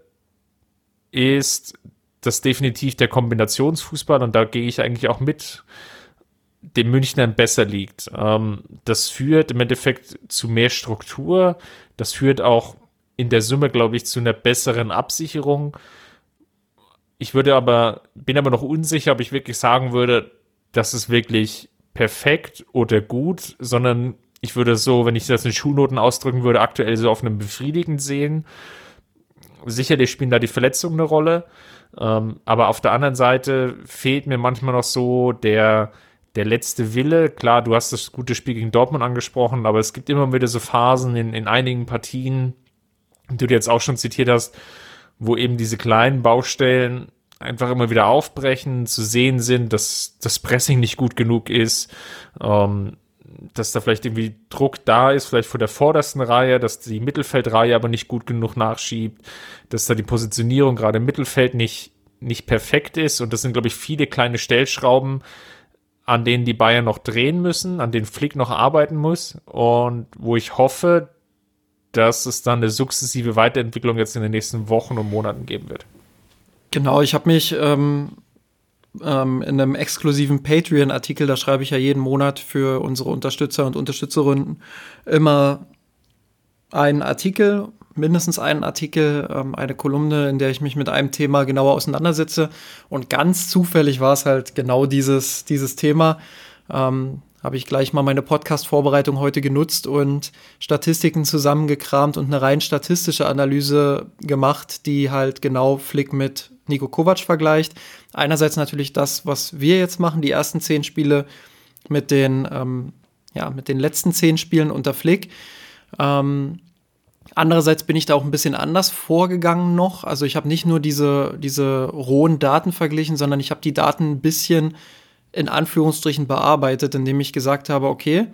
ist, dass definitiv der Kombinationsfußball, und da gehe ich eigentlich auch mit, dem Münchnern besser liegt. Ähm, das führt im Endeffekt zu mehr Struktur. Das führt auch in der Summe, glaube ich, zu einer besseren Absicherung ich würde aber, bin aber noch unsicher, ob ich wirklich sagen würde, das ist wirklich perfekt oder gut, sondern ich würde so, wenn ich das in Schulnoten ausdrücken würde, aktuell so auf einem befriedigend sehen. Sicherlich spielen da die Verletzungen eine Rolle, ähm, aber auf der anderen Seite fehlt mir manchmal noch so der, der letzte Wille. Klar, du hast das gute Spiel gegen Dortmund angesprochen, aber es gibt immer wieder so Phasen in, in einigen Partien, die du jetzt auch schon zitiert hast, wo eben diese kleinen Baustellen einfach immer wieder aufbrechen, zu sehen sind, dass das Pressing nicht gut genug ist, ähm, dass da vielleicht irgendwie Druck da ist, vielleicht vor der vordersten Reihe, dass die Mittelfeldreihe aber nicht gut genug nachschiebt, dass da die Positionierung gerade im Mittelfeld nicht, nicht perfekt ist. Und das sind, glaube ich, viele kleine Stellschrauben, an denen die Bayern noch drehen müssen, an denen Flick noch arbeiten muss und wo ich hoffe, dass es dann eine sukzessive Weiterentwicklung jetzt in den nächsten Wochen und Monaten geben wird. Genau, ich habe mich ähm, ähm, in einem exklusiven Patreon-Artikel, da schreibe ich ja jeden Monat für unsere Unterstützer und Unterstützerinnen immer einen Artikel, mindestens einen Artikel, ähm, eine Kolumne, in der ich mich mit einem Thema genauer auseinandersetze. Und ganz zufällig war es halt genau dieses, dieses Thema. Ähm, habe ich gleich mal meine Podcast-Vorbereitung heute genutzt und Statistiken zusammengekramt und eine rein statistische Analyse gemacht, die halt genau Flick mit Nico Kovac vergleicht. Einerseits natürlich das, was wir jetzt machen, die ersten zehn Spiele mit den, ähm, ja, mit den letzten zehn Spielen unter Flick. Ähm, Andererseits bin ich da auch ein bisschen anders vorgegangen noch. Also ich habe nicht nur diese, diese rohen Daten verglichen, sondern ich habe die Daten ein bisschen in Anführungsstrichen bearbeitet, indem ich gesagt habe, okay,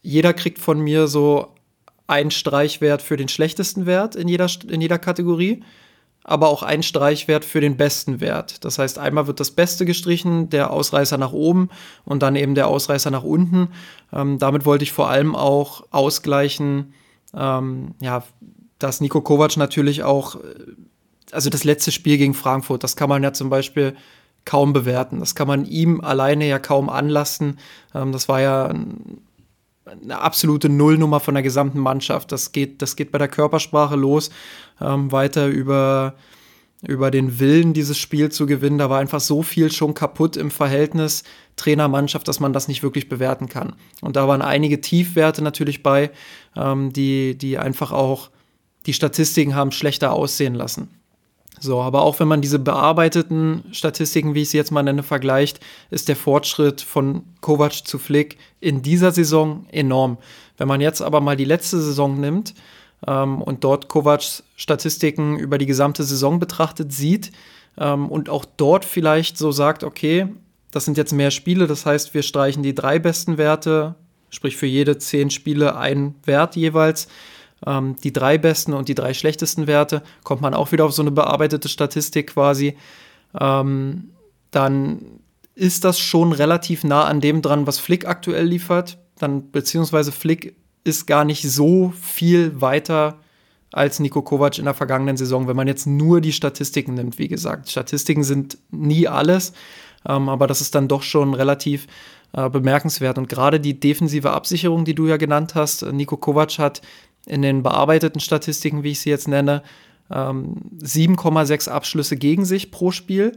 jeder kriegt von mir so einen Streichwert für den schlechtesten Wert in jeder, in jeder Kategorie, aber auch einen Streichwert für den besten Wert. Das heißt, einmal wird das Beste gestrichen, der Ausreißer nach oben und dann eben der Ausreißer nach unten. Ähm, damit wollte ich vor allem auch ausgleichen, ähm, ja, dass Nico Kovac natürlich auch, äh, also das letzte Spiel gegen Frankfurt, das kann man ja zum Beispiel kaum bewerten. Das kann man ihm alleine ja kaum anlasten. Ähm, das war ja ein, eine absolute Nullnummer von der gesamten Mannschaft. Das geht, das geht bei der Körpersprache los, ähm, weiter über, über den Willen, dieses Spiel zu gewinnen. Da war einfach so viel schon kaputt im Verhältnis Trainermannschaft, dass man das nicht wirklich bewerten kann. Und da waren einige Tiefwerte natürlich bei, ähm, die, die einfach auch die Statistiken haben schlechter aussehen lassen. So, aber auch wenn man diese bearbeiteten Statistiken, wie ich sie jetzt mal nenne, vergleicht, ist der Fortschritt von Kovac zu Flick in dieser Saison enorm. Wenn man jetzt aber mal die letzte Saison nimmt ähm, und dort Kovacs Statistiken über die gesamte Saison betrachtet sieht ähm, und auch dort vielleicht so sagt, okay, das sind jetzt mehr Spiele, das heißt, wir streichen die drei besten Werte, sprich für jede zehn Spiele ein Wert jeweils ähm, die drei besten und die drei schlechtesten Werte, kommt man auch wieder auf so eine bearbeitete Statistik quasi, ähm, dann ist das schon relativ nah an dem dran, was Flick aktuell liefert. Dann, beziehungsweise Flick ist gar nicht so viel weiter als Nico Kovac in der vergangenen Saison, wenn man jetzt nur die Statistiken nimmt. Wie gesagt, Statistiken sind nie alles, ähm, aber das ist dann doch schon relativ äh, bemerkenswert. Und gerade die defensive Absicherung, die du ja genannt hast, Nico Kovac hat in den bearbeiteten Statistiken, wie ich sie jetzt nenne, ähm, 7,6 Abschlüsse gegen sich pro Spiel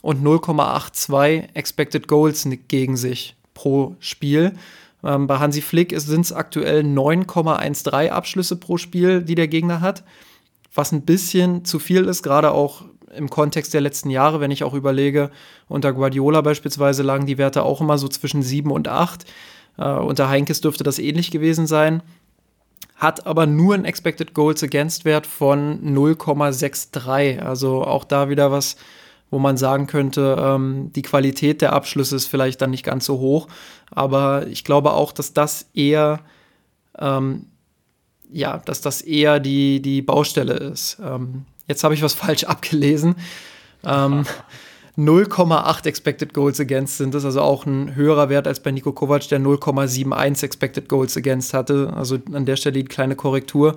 und 0,82 Expected Goals gegen sich pro Spiel. Ähm, bei Hansi Flick sind es aktuell 9,13 Abschlüsse pro Spiel, die der Gegner hat, was ein bisschen zu viel ist, gerade auch im Kontext der letzten Jahre, wenn ich auch überlege, unter Guardiola beispielsweise lagen die Werte auch immer so zwischen 7 und 8. Äh, unter Heinkes dürfte das ähnlich gewesen sein hat aber nur einen Expected Goals Against Wert von 0,63. Also auch da wieder was, wo man sagen könnte, ähm, die Qualität der Abschlüsse ist vielleicht dann nicht ganz so hoch. Aber ich glaube auch, dass das eher, ähm, ja, dass das eher die, die Baustelle ist. Ähm, jetzt habe ich was falsch abgelesen. Ähm, 0,8 Expected Goals Against sind das, also auch ein höherer Wert als bei Nico Kovac, der 0,71 Expected Goals Against hatte. Also an der Stelle die kleine Korrektur.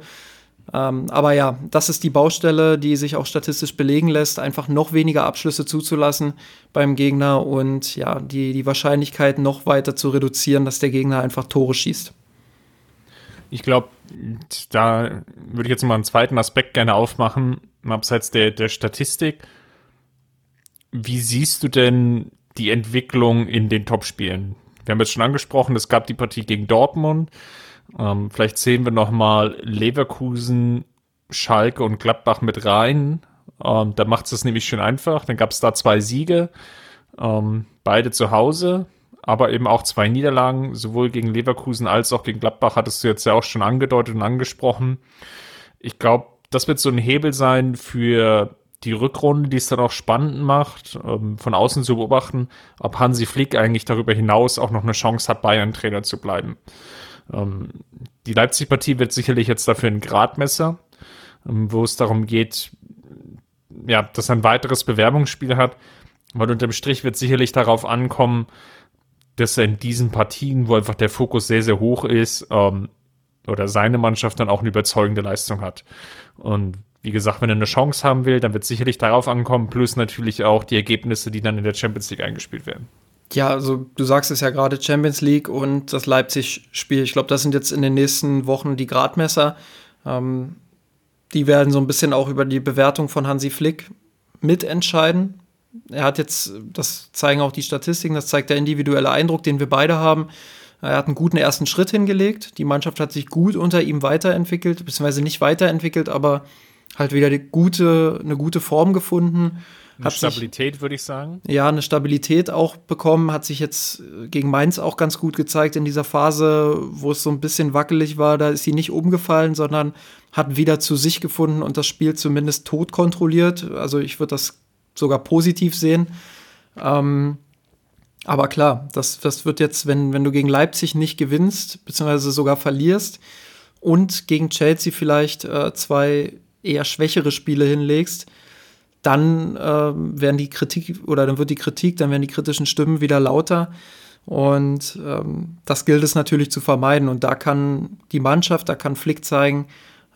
Ähm, aber ja, das ist die Baustelle, die sich auch statistisch belegen lässt, einfach noch weniger Abschlüsse zuzulassen beim Gegner und ja, die, die Wahrscheinlichkeit noch weiter zu reduzieren, dass der Gegner einfach Tore schießt. Ich glaube, da würde ich jetzt mal einen zweiten Aspekt gerne aufmachen, abseits der, der Statistik wie siehst du denn die Entwicklung in den Topspielen? Wir haben jetzt schon angesprochen, es gab die Partie gegen Dortmund. Ähm, vielleicht sehen wir noch mal Leverkusen, Schalke und Gladbach mit rein. Ähm, da macht es nämlich schön einfach. Dann gab es da zwei Siege, ähm, beide zu Hause, aber eben auch zwei Niederlagen, sowohl gegen Leverkusen als auch gegen Gladbach, hattest du jetzt ja auch schon angedeutet und angesprochen. Ich glaube, das wird so ein Hebel sein für die Rückrunde, die es dann auch spannend macht, ähm, von außen zu beobachten, ob Hansi Flick eigentlich darüber hinaus auch noch eine Chance hat, Bayern-Trainer zu bleiben. Ähm, die Leipzig-Partie wird sicherlich jetzt dafür ein Gradmesser, ähm, wo es darum geht, ja, dass er ein weiteres Bewerbungsspiel hat, weil unterm Strich wird sicherlich darauf ankommen, dass er in diesen Partien, wo einfach der Fokus sehr, sehr hoch ist, ähm, oder seine Mannschaft dann auch eine überzeugende Leistung hat. Und wie gesagt, wenn er eine Chance haben will, dann wird sicherlich darauf ankommen, plus natürlich auch die Ergebnisse, die dann in der Champions League eingespielt werden. Ja, also du sagst es ja gerade, Champions League und das Leipzig-Spiel. Ich glaube, das sind jetzt in den nächsten Wochen die Gradmesser. Ähm, die werden so ein bisschen auch über die Bewertung von Hansi Flick mitentscheiden. Er hat jetzt, das zeigen auch die Statistiken, das zeigt der individuelle Eindruck, den wir beide haben. Er hat einen guten ersten Schritt hingelegt. Die Mannschaft hat sich gut unter ihm weiterentwickelt, beziehungsweise nicht weiterentwickelt, aber halt wieder die gute, eine gute Form gefunden. Eine Stabilität, würde ich sagen. Ja, eine Stabilität auch bekommen, hat sich jetzt gegen Mainz auch ganz gut gezeigt in dieser Phase, wo es so ein bisschen wackelig war. Da ist sie nicht umgefallen, sondern hat wieder zu sich gefunden und das Spiel zumindest tot kontrolliert. Also ich würde das sogar positiv sehen. Ähm, aber klar, das, das wird jetzt, wenn, wenn du gegen Leipzig nicht gewinnst, beziehungsweise sogar verlierst und gegen Chelsea vielleicht äh, zwei eher schwächere Spiele hinlegst, dann äh, werden die Kritik oder dann wird die Kritik, dann werden die kritischen Stimmen wieder lauter. Und ähm, das gilt es natürlich zu vermeiden. Und da kann die Mannschaft, da kann Flick zeigen,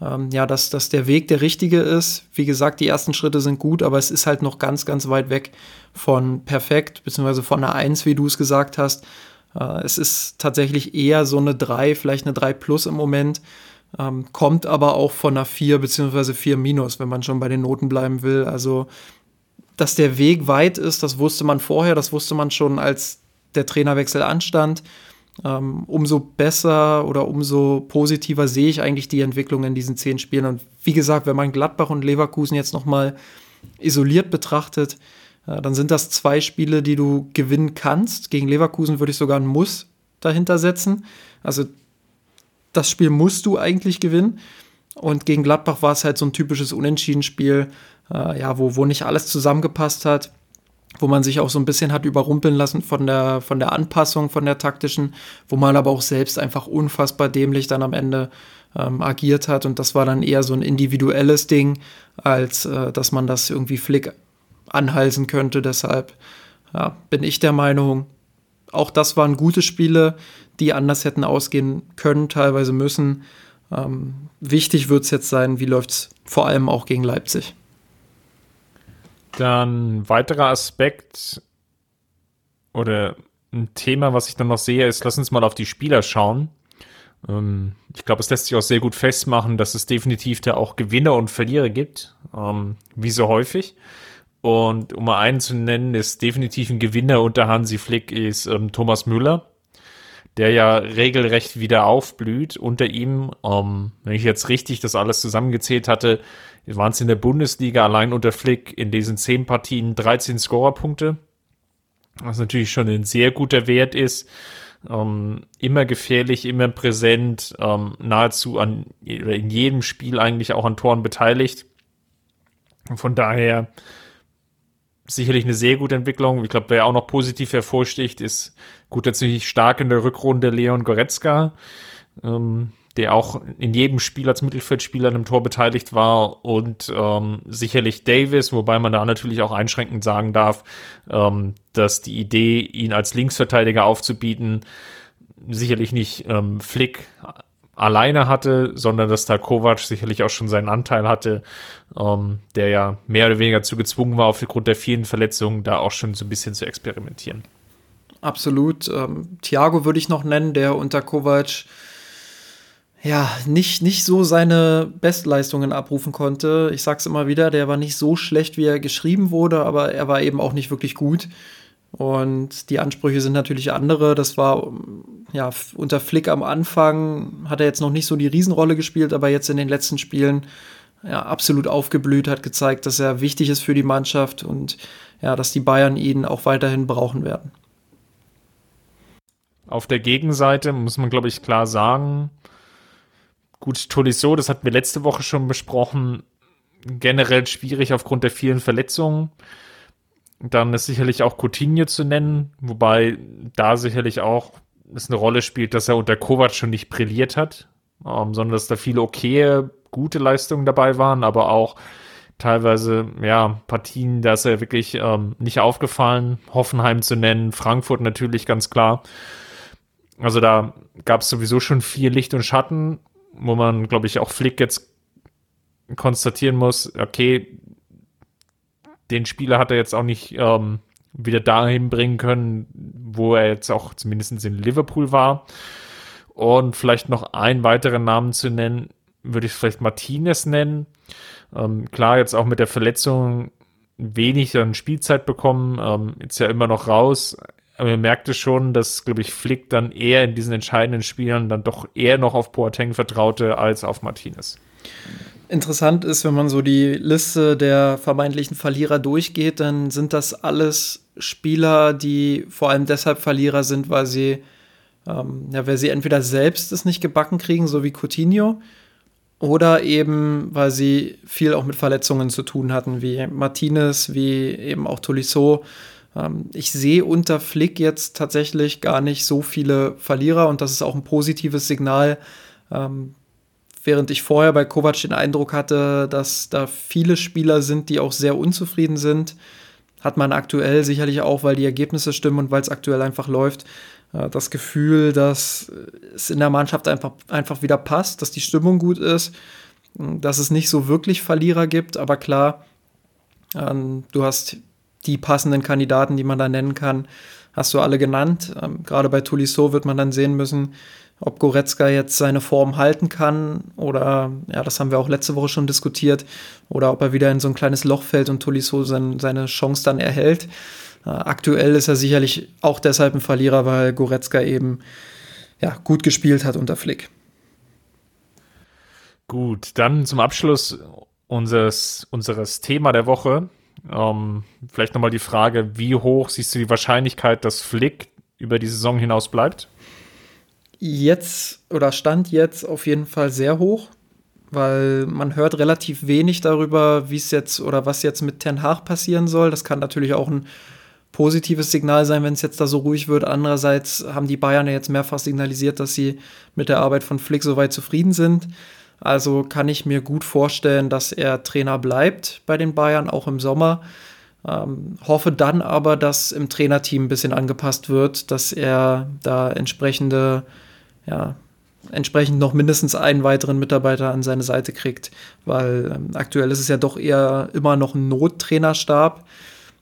ähm, ja, dass, dass der Weg der richtige ist. Wie gesagt, die ersten Schritte sind gut, aber es ist halt noch ganz, ganz weit weg von perfekt, beziehungsweise von einer Eins, wie du es gesagt hast. Äh, es ist tatsächlich eher so eine 3, vielleicht eine 3 plus im Moment. Ähm, kommt aber auch von einer 4 bzw. 4 minus, wenn man schon bei den Noten bleiben will. Also, dass der Weg weit ist, das wusste man vorher, das wusste man schon, als der Trainerwechsel anstand. Ähm, umso besser oder umso positiver sehe ich eigentlich die Entwicklung in diesen zehn Spielen. Und wie gesagt, wenn man Gladbach und Leverkusen jetzt nochmal isoliert betrachtet, äh, dann sind das zwei Spiele, die du gewinnen kannst. Gegen Leverkusen würde ich sogar ein Muss dahinter setzen. Also das Spiel musst du eigentlich gewinnen. Und gegen Gladbach war es halt so ein typisches Unentschieden-Spiel, äh, ja, wo, wo nicht alles zusammengepasst hat, wo man sich auch so ein bisschen hat überrumpeln lassen von der, von der Anpassung, von der taktischen, wo man aber auch selbst einfach unfassbar dämlich dann am Ende ähm, agiert hat. Und das war dann eher so ein individuelles Ding, als äh, dass man das irgendwie Flick anhalsen könnte. Deshalb ja, bin ich der Meinung, auch das waren gute Spiele, die anders hätten ausgehen können, teilweise müssen. Ähm, wichtig wird es jetzt sein, wie läuft es vor allem auch gegen Leipzig. Dann weiterer Aspekt oder ein Thema, was ich dann noch sehe, ist, lass uns mal auf die Spieler schauen. Ähm, ich glaube, es lässt sich auch sehr gut festmachen, dass es definitiv da auch Gewinner und Verlierer gibt, ähm, wie so häufig. Und um mal einen zu nennen, ist definitiv ein Gewinner unter Hansi Flick ist ähm, Thomas Müller, der ja regelrecht wieder aufblüht. Unter ihm, ähm, wenn ich jetzt richtig das alles zusammengezählt hatte, waren es in der Bundesliga allein unter Flick in diesen zehn Partien 13 Scorerpunkte, was natürlich schon ein sehr guter Wert ist. Ähm, immer gefährlich, immer präsent, ähm, nahezu an in jedem Spiel eigentlich auch an Toren beteiligt. Von daher sicherlich eine sehr gute Entwicklung. Ich glaube, wer auch noch positiv hervorsticht, ist gut natürlich stark in der Rückrunde Leon Goretzka, ähm, der auch in jedem Spiel als Mittelfeldspieler an einem Tor beteiligt war und ähm, sicherlich Davis, wobei man da natürlich auch einschränkend sagen darf, ähm, dass die Idee, ihn als Linksverteidiger aufzubieten, sicherlich nicht ähm, Flick alleine hatte, sondern dass da Kovac sicherlich auch schon seinen Anteil hatte, ähm, der ja mehr oder weniger zu gezwungen war, aufgrund der vielen Verletzungen da auch schon so ein bisschen zu experimentieren. Absolut. Ähm, Thiago würde ich noch nennen, der unter Kovac ja, nicht, nicht so seine Bestleistungen abrufen konnte. Ich sag's immer wieder, der war nicht so schlecht, wie er geschrieben wurde, aber er war eben auch nicht wirklich gut. Und die Ansprüche sind natürlich andere. Das war ja unter Flick am Anfang hat er jetzt noch nicht so die Riesenrolle gespielt, aber jetzt in den letzten Spielen ja, absolut aufgeblüht, hat gezeigt, dass er wichtig ist für die Mannschaft und ja, dass die Bayern ihn auch weiterhin brauchen werden. Auf der Gegenseite muss man, glaube ich, klar sagen, gut, Tolisso, das hatten wir letzte Woche schon besprochen, generell schwierig aufgrund der vielen Verletzungen. Dann ist sicherlich auch Coutinho zu nennen, wobei da sicherlich auch es eine Rolle spielt, dass er unter Kovac schon nicht brilliert hat, ähm, sondern dass da viele okay, gute Leistungen dabei waren, aber auch teilweise, ja, Partien, da ist er wirklich ähm, nicht aufgefallen. Hoffenheim zu nennen, Frankfurt natürlich ganz klar. Also da gab es sowieso schon viel Licht und Schatten, wo man, glaube ich, auch Flick jetzt konstatieren muss, okay, den Spieler hat er jetzt auch nicht ähm, wieder dahin bringen können, wo er jetzt auch zumindest in Liverpool war. Und vielleicht noch einen weiteren Namen zu nennen, würde ich vielleicht Martinez nennen. Ähm, klar, jetzt auch mit der Verletzung wenig an Spielzeit bekommen, ähm, jetzt ja immer noch raus. Aber man merkte schon, dass, glaube ich, Flick dann eher in diesen entscheidenden Spielen dann doch eher noch auf Boateng vertraute als auf Martinez. Interessant ist, wenn man so die Liste der vermeintlichen Verlierer durchgeht, dann sind das alles Spieler, die vor allem deshalb Verlierer sind, weil sie, ähm, ja, weil sie entweder selbst es nicht gebacken kriegen, so wie Coutinho, oder eben, weil sie viel auch mit Verletzungen zu tun hatten, wie Martinez, wie eben auch Tolisso. Ähm, ich sehe unter Flick jetzt tatsächlich gar nicht so viele Verlierer und das ist auch ein positives Signal. Ähm, während ich vorher bei Kovac den Eindruck hatte, dass da viele Spieler sind, die auch sehr unzufrieden sind, hat man aktuell sicherlich auch, weil die Ergebnisse stimmen und weil es aktuell einfach läuft, äh, das Gefühl, dass es in der Mannschaft einfach, einfach wieder passt, dass die Stimmung gut ist, dass es nicht so wirklich Verlierer gibt, aber klar, ähm, du hast die passenden Kandidaten, die man da nennen kann, hast du alle genannt. Ähm, gerade bei Tuliso wird man dann sehen müssen, ob Goretzka jetzt seine Form halten kann oder, ja, das haben wir auch letzte Woche schon diskutiert, oder ob er wieder in so ein kleines Loch fällt und Tolisso sein, seine Chance dann erhält. Äh, aktuell ist er sicherlich auch deshalb ein Verlierer, weil Goretzka eben ja, gut gespielt hat unter Flick. Gut, dann zum Abschluss unseres, unseres Thema der Woche. Ähm, vielleicht nochmal die Frage, wie hoch siehst du die Wahrscheinlichkeit, dass Flick über die Saison hinaus bleibt? Jetzt oder stand jetzt auf jeden Fall sehr hoch, weil man hört relativ wenig darüber, wie es jetzt oder was jetzt mit Ten Hag passieren soll. Das kann natürlich auch ein positives Signal sein, wenn es jetzt da so ruhig wird. Andererseits haben die Bayern ja jetzt mehrfach signalisiert, dass sie mit der Arbeit von Flick soweit zufrieden sind. Also kann ich mir gut vorstellen, dass er Trainer bleibt bei den Bayern, auch im Sommer. Ähm, hoffe dann aber, dass im Trainerteam ein bisschen angepasst wird, dass er da entsprechende ja, entsprechend noch mindestens einen weiteren Mitarbeiter an seine Seite kriegt, weil ähm, aktuell ist es ja doch eher immer noch ein Nottrainerstab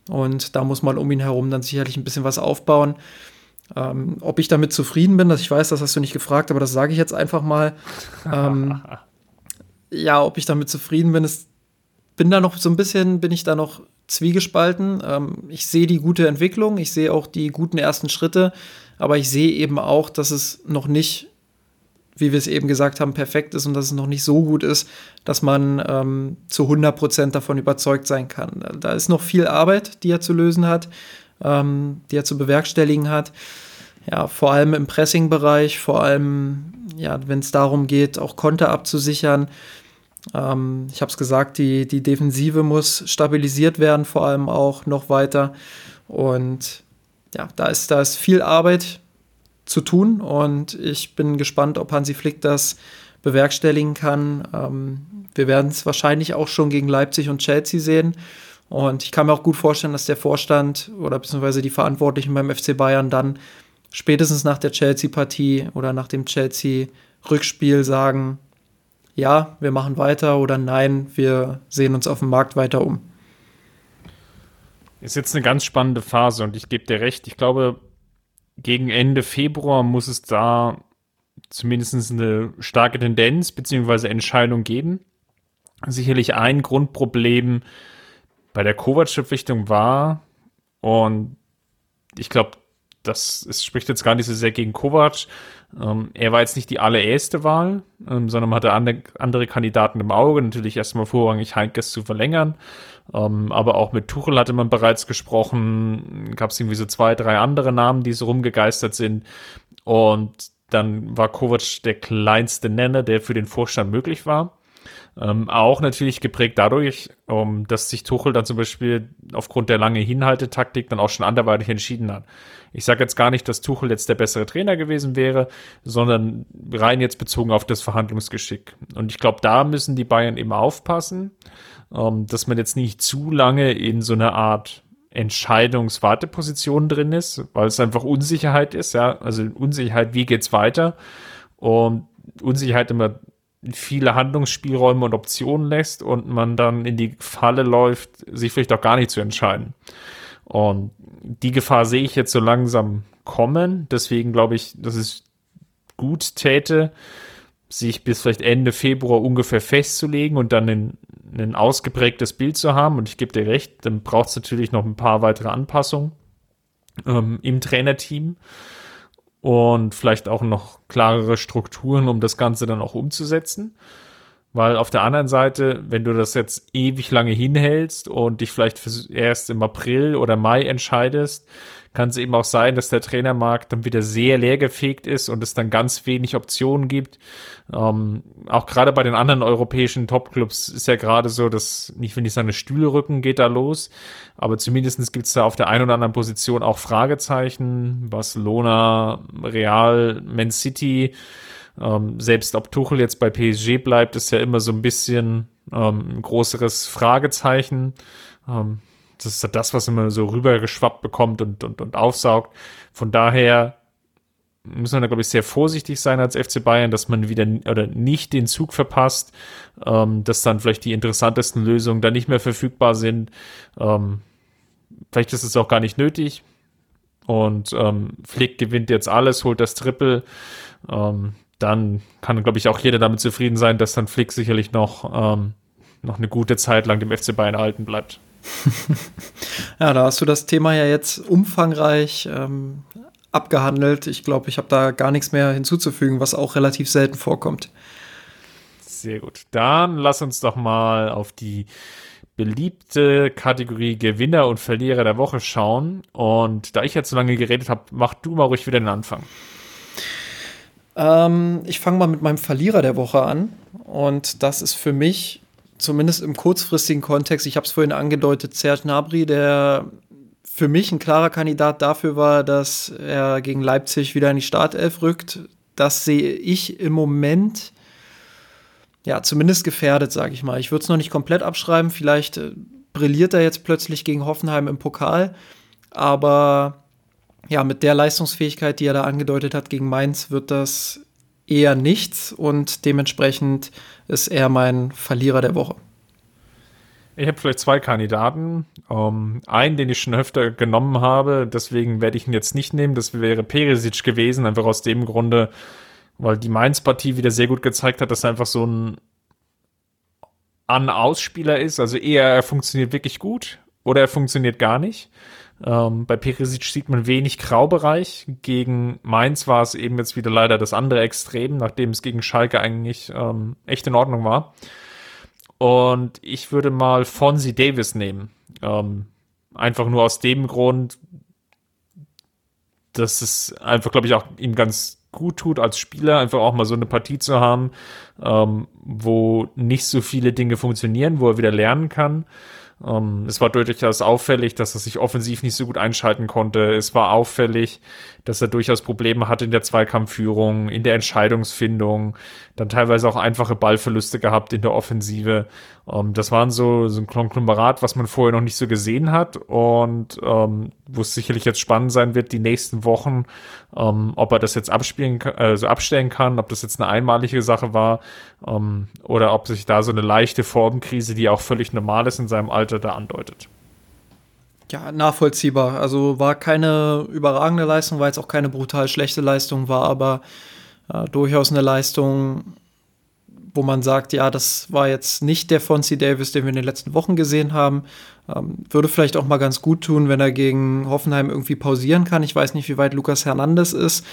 und da muss man um ihn herum dann sicherlich ein bisschen was aufbauen. Ähm, ob ich damit zufrieden bin, dass ich weiß, das hast du nicht gefragt, aber das sage ich jetzt einfach mal. ähm, ja, ob ich damit zufrieden bin, ist, bin da noch so ein bisschen, bin ich da noch zwiegespalten. Ähm, ich sehe die gute Entwicklung, ich sehe auch die guten ersten Schritte, aber ich sehe eben auch, dass es noch nicht, wie wir es eben gesagt haben, perfekt ist und dass es noch nicht so gut ist, dass man ähm, zu 100% davon überzeugt sein kann. Da ist noch viel Arbeit, die er zu lösen hat, ähm, die er zu bewerkstelligen hat. Ja, vor allem im Pressing-Bereich, vor allem, ja, wenn es darum geht, auch Konter abzusichern. Ähm, ich habe es gesagt, die, die Defensive muss stabilisiert werden, vor allem auch noch weiter. Und ja, da ist, da ist viel Arbeit zu tun und ich bin gespannt, ob Hansi Flick das bewerkstelligen kann. Ähm, wir werden es wahrscheinlich auch schon gegen Leipzig und Chelsea sehen. Und ich kann mir auch gut vorstellen, dass der Vorstand oder beziehungsweise die Verantwortlichen beim FC Bayern dann spätestens nach der Chelsea-Partie oder nach dem Chelsea-Rückspiel sagen, ja, wir machen weiter oder nein, wir sehen uns auf dem Markt weiter um. Ist jetzt eine ganz spannende Phase und ich gebe dir recht. Ich glaube, gegen Ende Februar muss es da zumindest eine starke Tendenz bzw. Entscheidung geben. Sicherlich ein Grundproblem bei der Kovac-Verpflichtung war und ich glaube, das es spricht jetzt gar nicht so sehr gegen Kovac, ähm, er war jetzt nicht die allererste Wahl, ähm, sondern man hatte andere, andere Kandidaten im Auge. Natürlich erstmal vorrangig Heinkes zu verlängern. Ähm, aber auch mit Tuchel hatte man bereits gesprochen. Gab es irgendwie so zwei, drei andere Namen, die so rumgegeistert sind. Und dann war Kovac der kleinste Nenner, der für den Vorstand möglich war. Ähm, auch natürlich geprägt dadurch, um, dass sich Tuchel dann zum Beispiel aufgrund der langen Hinhaltetaktik dann auch schon anderweitig entschieden hat. Ich sage jetzt gar nicht, dass Tuchel jetzt der bessere Trainer gewesen wäre, sondern rein jetzt bezogen auf das Verhandlungsgeschick. Und ich glaube, da müssen die Bayern eben aufpassen, ähm, dass man jetzt nicht zu lange in so einer Art Entscheidungswarteposition drin ist, weil es einfach Unsicherheit ist, ja, also Unsicherheit, wie geht's weiter? Und Unsicherheit immer viele Handlungsspielräume und Optionen lässt und man dann in die Falle läuft, sich vielleicht auch gar nicht zu entscheiden. Und die Gefahr sehe ich jetzt so langsam kommen. Deswegen glaube ich, dass es gut täte, sich bis vielleicht Ende Februar ungefähr festzulegen und dann ein, ein ausgeprägtes Bild zu haben. Und ich gebe dir recht, dann braucht es natürlich noch ein paar weitere Anpassungen ähm, im Trainerteam und vielleicht auch noch klarere Strukturen, um das Ganze dann auch umzusetzen. Weil auf der anderen Seite, wenn du das jetzt ewig lange hinhältst und dich vielleicht erst im April oder Mai entscheidest, kann es eben auch sein, dass der Trainermarkt dann wieder sehr leergefegt ist und es dann ganz wenig Optionen gibt. Ähm, auch gerade bei den anderen europäischen Topclubs ist ja gerade so, dass nicht, wenn ich sage, Stühlerücken geht da los, aber zumindestens gibt es da auf der einen oder anderen Position auch Fragezeichen. Barcelona, Real, Man City, ähm, selbst ob Tuchel jetzt bei PSG bleibt, ist ja immer so ein bisschen ähm, ein größeres Fragezeichen. Ähm, das ist das, was immer so rübergeschwappt bekommt und, und, und aufsaugt. Von daher muss man da, glaube ich, sehr vorsichtig sein als FC Bayern, dass man wieder oder nicht den Zug verpasst, ähm, dass dann vielleicht die interessantesten Lösungen da nicht mehr verfügbar sind. Ähm, vielleicht ist es auch gar nicht nötig. Und ähm, Flick gewinnt jetzt alles, holt das Triple. Ähm, dann kann, glaube ich, auch jeder damit zufrieden sein, dass dann Flick sicherlich noch, ähm, noch eine gute Zeit lang dem FC Bayern erhalten bleibt. ja, da hast du das Thema ja jetzt umfangreich ähm, abgehandelt. Ich glaube, ich habe da gar nichts mehr hinzuzufügen, was auch relativ selten vorkommt. Sehr gut. Dann lass uns doch mal auf die beliebte Kategorie Gewinner und Verlierer der Woche schauen. Und da ich jetzt so lange geredet habe, mach du mal ruhig wieder den Anfang. Ähm, ich fange mal mit meinem Verlierer der Woche an. Und das ist für mich zumindest im kurzfristigen Kontext, ich habe es vorhin angedeutet, Serge Gnabry, der für mich ein klarer Kandidat dafür war, dass er gegen Leipzig wieder in die Startelf rückt. Das sehe ich im Moment ja zumindest gefährdet, sage ich mal. Ich würde es noch nicht komplett abschreiben. Vielleicht äh, brilliert er jetzt plötzlich gegen Hoffenheim im Pokal, aber ja, mit der Leistungsfähigkeit, die er da angedeutet hat gegen Mainz, wird das eher nichts und dementsprechend ist er mein Verlierer der Woche. Ich habe vielleicht zwei Kandidaten. Um, ähm, einen, den ich schon öfter genommen habe, deswegen werde ich ihn jetzt nicht nehmen. Das wäre Perisic gewesen, einfach aus dem Grunde, weil die Mainz-Partie wieder sehr gut gezeigt hat, dass er einfach so ein An-Aus-Spieler ist. Also eher er funktioniert wirklich gut oder er funktioniert gar nicht. Ähm, bei Perisic sieht man wenig Graubereich. Gegen Mainz war es eben jetzt wieder leider das andere Extrem, nachdem es gegen Schalke eigentlich ähm, echt in Ordnung war. Und ich würde mal Fonzie Davis nehmen. Ähm, einfach nur aus dem Grund, dass es einfach, glaube ich, auch ihm ganz gut tut als Spieler, einfach auch mal so eine Partie zu haben, ähm, wo nicht so viele Dinge funktionieren, wo er wieder lernen kann. Ähm, es war durchaus auffällig, dass er sich offensiv nicht so gut einschalten konnte. Es war auffällig, dass er durchaus Probleme hatte in der Zweikampfführung, in der Entscheidungsfindung, dann teilweise auch einfache Ballverluste gehabt in der Offensive. Ähm, das waren so, so ein Konglomerat, was man vorher noch nicht so gesehen hat und ähm, wo es sicherlich jetzt spannend sein wird, die nächsten Wochen, ob er das jetzt abspielen, also abstellen kann, ob das jetzt eine einmalige Sache war oder ob sich da so eine leichte Formkrise, die auch völlig normal ist in seinem Alter, da andeutet. Ja, nachvollziehbar. Also war keine überragende Leistung, war jetzt auch keine brutal schlechte Leistung, war aber äh, durchaus eine Leistung, wo man sagt, ja, das war jetzt nicht der Fonzie Davis, den wir in den letzten Wochen gesehen haben. Ähm, würde vielleicht auch mal ganz gut tun, wenn er gegen Hoffenheim irgendwie pausieren kann. Ich weiß nicht, wie weit Lukas Hernandez ist.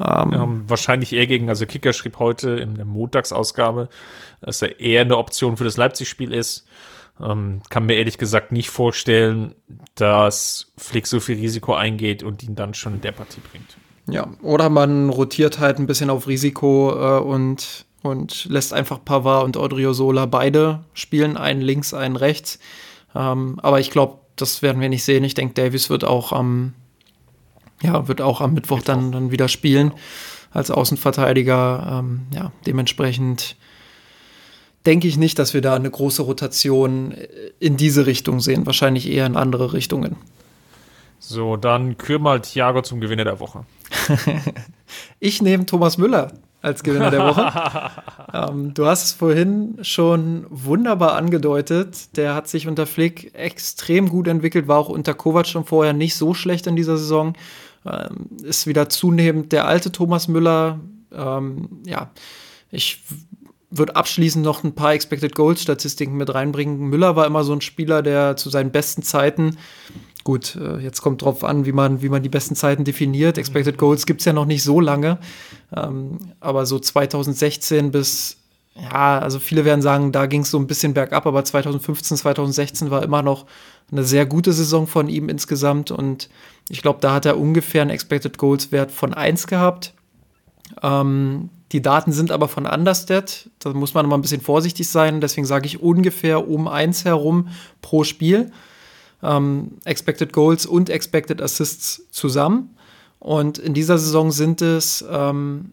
Ähm, ja, wahrscheinlich eher gegen, also Kicker schrieb heute in der Montagsausgabe, dass er eher eine Option für das Leipzig-Spiel ist. Ähm, kann mir ehrlich gesagt nicht vorstellen, dass Flick so viel Risiko eingeht und ihn dann schon in der Partie bringt. Ja, oder man rotiert halt ein bisschen auf Risiko äh, und, und lässt einfach Pavard und Odriozola beide spielen, einen links, einen rechts. Ähm, aber ich glaube, das werden wir nicht sehen. Ich denke, Davis wird auch am, ja, wird auch am Mittwoch, Mittwoch. Dann, dann wieder spielen als Außenverteidiger. Ähm, ja, dementsprechend denke ich nicht, dass wir da eine große Rotation in diese Richtung sehen. Wahrscheinlich eher in andere Richtungen. So, dann kür mal Thiago zum Gewinner der Woche. ich nehme Thomas Müller als Gewinner der Woche. ähm, du hast es vorhin schon wunderbar angedeutet. Der hat sich unter Flick extrem gut entwickelt, war auch unter Kovac schon vorher nicht so schlecht in dieser Saison. Ähm, ist wieder zunehmend der alte Thomas Müller. Ähm, ja, ich wird abschließend noch ein paar Expected Goals Statistiken mit reinbringen. Müller war immer so ein Spieler, der zu seinen besten Zeiten, gut, äh, jetzt kommt drauf an, wie man, wie man die besten Zeiten definiert. Expected Goals gibt es ja noch nicht so lange, ähm, aber so 2016 bis ja, also viele werden sagen, da ging es so ein bisschen bergab, aber 2015, 2016 war immer noch eine sehr gute Saison von ihm insgesamt und ich glaube, da hat er ungefähr einen Expected Goals Wert von 1 gehabt. Ähm, die Daten sind aber von Understat, da muss man mal ein bisschen vorsichtig sein, deswegen sage ich ungefähr um 1 herum pro Spiel. Ähm, Expected Goals und Expected Assists zusammen. Und in dieser Saison sind es ähm,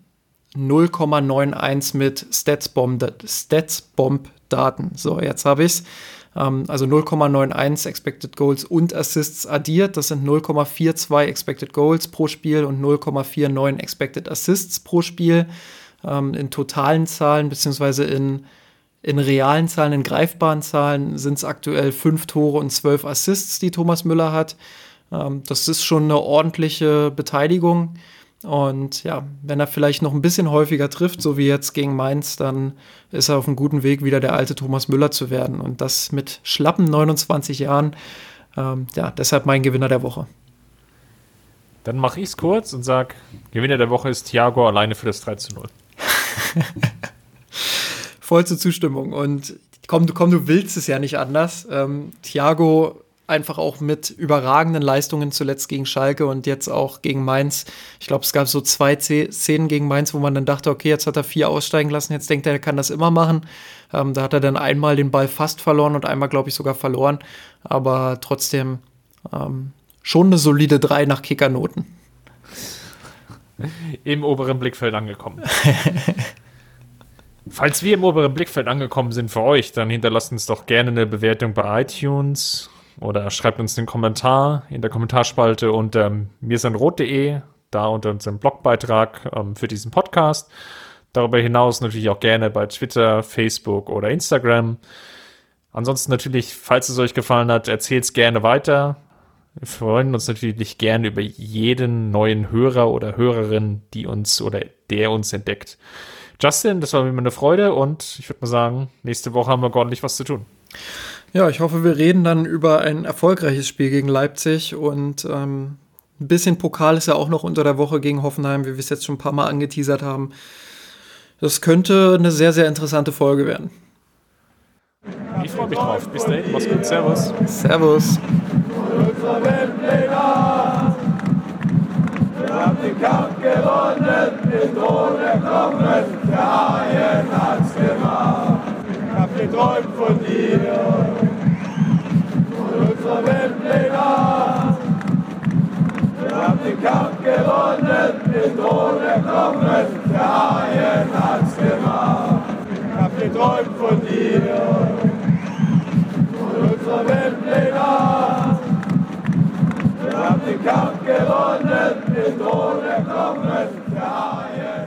0,91 mit StatsBomb-Daten. Statsbomb so, jetzt habe ich es. Ähm, also 0,91 Expected Goals und Assists addiert. Das sind 0,42 Expected Goals pro Spiel und 0,49 Expected Assists pro Spiel. Ähm, in totalen Zahlen, beziehungsweise in, in realen Zahlen, in greifbaren Zahlen sind es aktuell 5 Tore und 12 Assists, die Thomas Müller hat. Ähm, das ist schon eine ordentliche Beteiligung. Und ja, wenn er vielleicht noch ein bisschen häufiger trifft, so wie jetzt gegen Mainz, dann ist er auf einem guten Weg, wieder der alte Thomas Müller zu werden. Und das mit schlappen 29 Jahren. Ähm, ja, deshalb mein Gewinner der Woche. Dann mache ich es kurz und sage, Gewinner der Woche ist Thiago alleine für das 3 zu 0. Vollste Zustimmung. Und komm, du, komm, du willst es ja nicht anders. Ähm, Thiago einfach auch mit überragenden Leistungen zuletzt gegen Schalke und jetzt auch gegen Mainz. Ich glaube, es gab so zwei Szenen gegen Mainz, wo man dann dachte, okay, jetzt hat er vier aussteigen lassen, jetzt denkt er, er kann das immer machen. Ähm, da hat er dann einmal den Ball fast verloren und einmal, glaube ich, sogar verloren. Aber trotzdem ähm, schon eine solide drei nach Kickernoten. Im oberen Blickfeld angekommen. Falls wir im oberen Blickfeld angekommen sind für euch, dann hinterlasst uns doch gerne eine Bewertung bei iTunes oder schreibt uns einen Kommentar in der Kommentarspalte unter mirsanrot.de, da unter unserem Blogbeitrag ähm, für diesen Podcast. Darüber hinaus natürlich auch gerne bei Twitter, Facebook oder Instagram. Ansonsten natürlich, falls es euch gefallen hat, erzählt es gerne weiter. Wir freuen uns natürlich gerne über jeden neuen Hörer oder Hörerin, die uns oder der uns entdeckt. Justin, das war mir eine Freude und ich würde mal sagen, nächste Woche haben wir ordentlich was zu tun. Ja, ich hoffe, wir reden dann über ein erfolgreiches Spiel gegen Leipzig und ähm, ein bisschen Pokal ist ja auch noch unter der Woche gegen Hoffenheim, wie wir es jetzt schon ein paar Mal angeteasert haben. Das könnte eine sehr, sehr interessante Folge werden. Ich freue mich drauf. Bis dahin, mach's gut. Servus. Servus den Kampf gewonnen, den Thron erklommen, der Haien hat's gemacht. Ich hab geträumt von dir, von unserer Welt legal. Wir haben den Kampf gewonnen, den Thron erklommen, der Haien hat's gemacht. Ich hab geträumt von dir, von unserer Welt legal den Kampf gewonnen, mit ohne Kommen der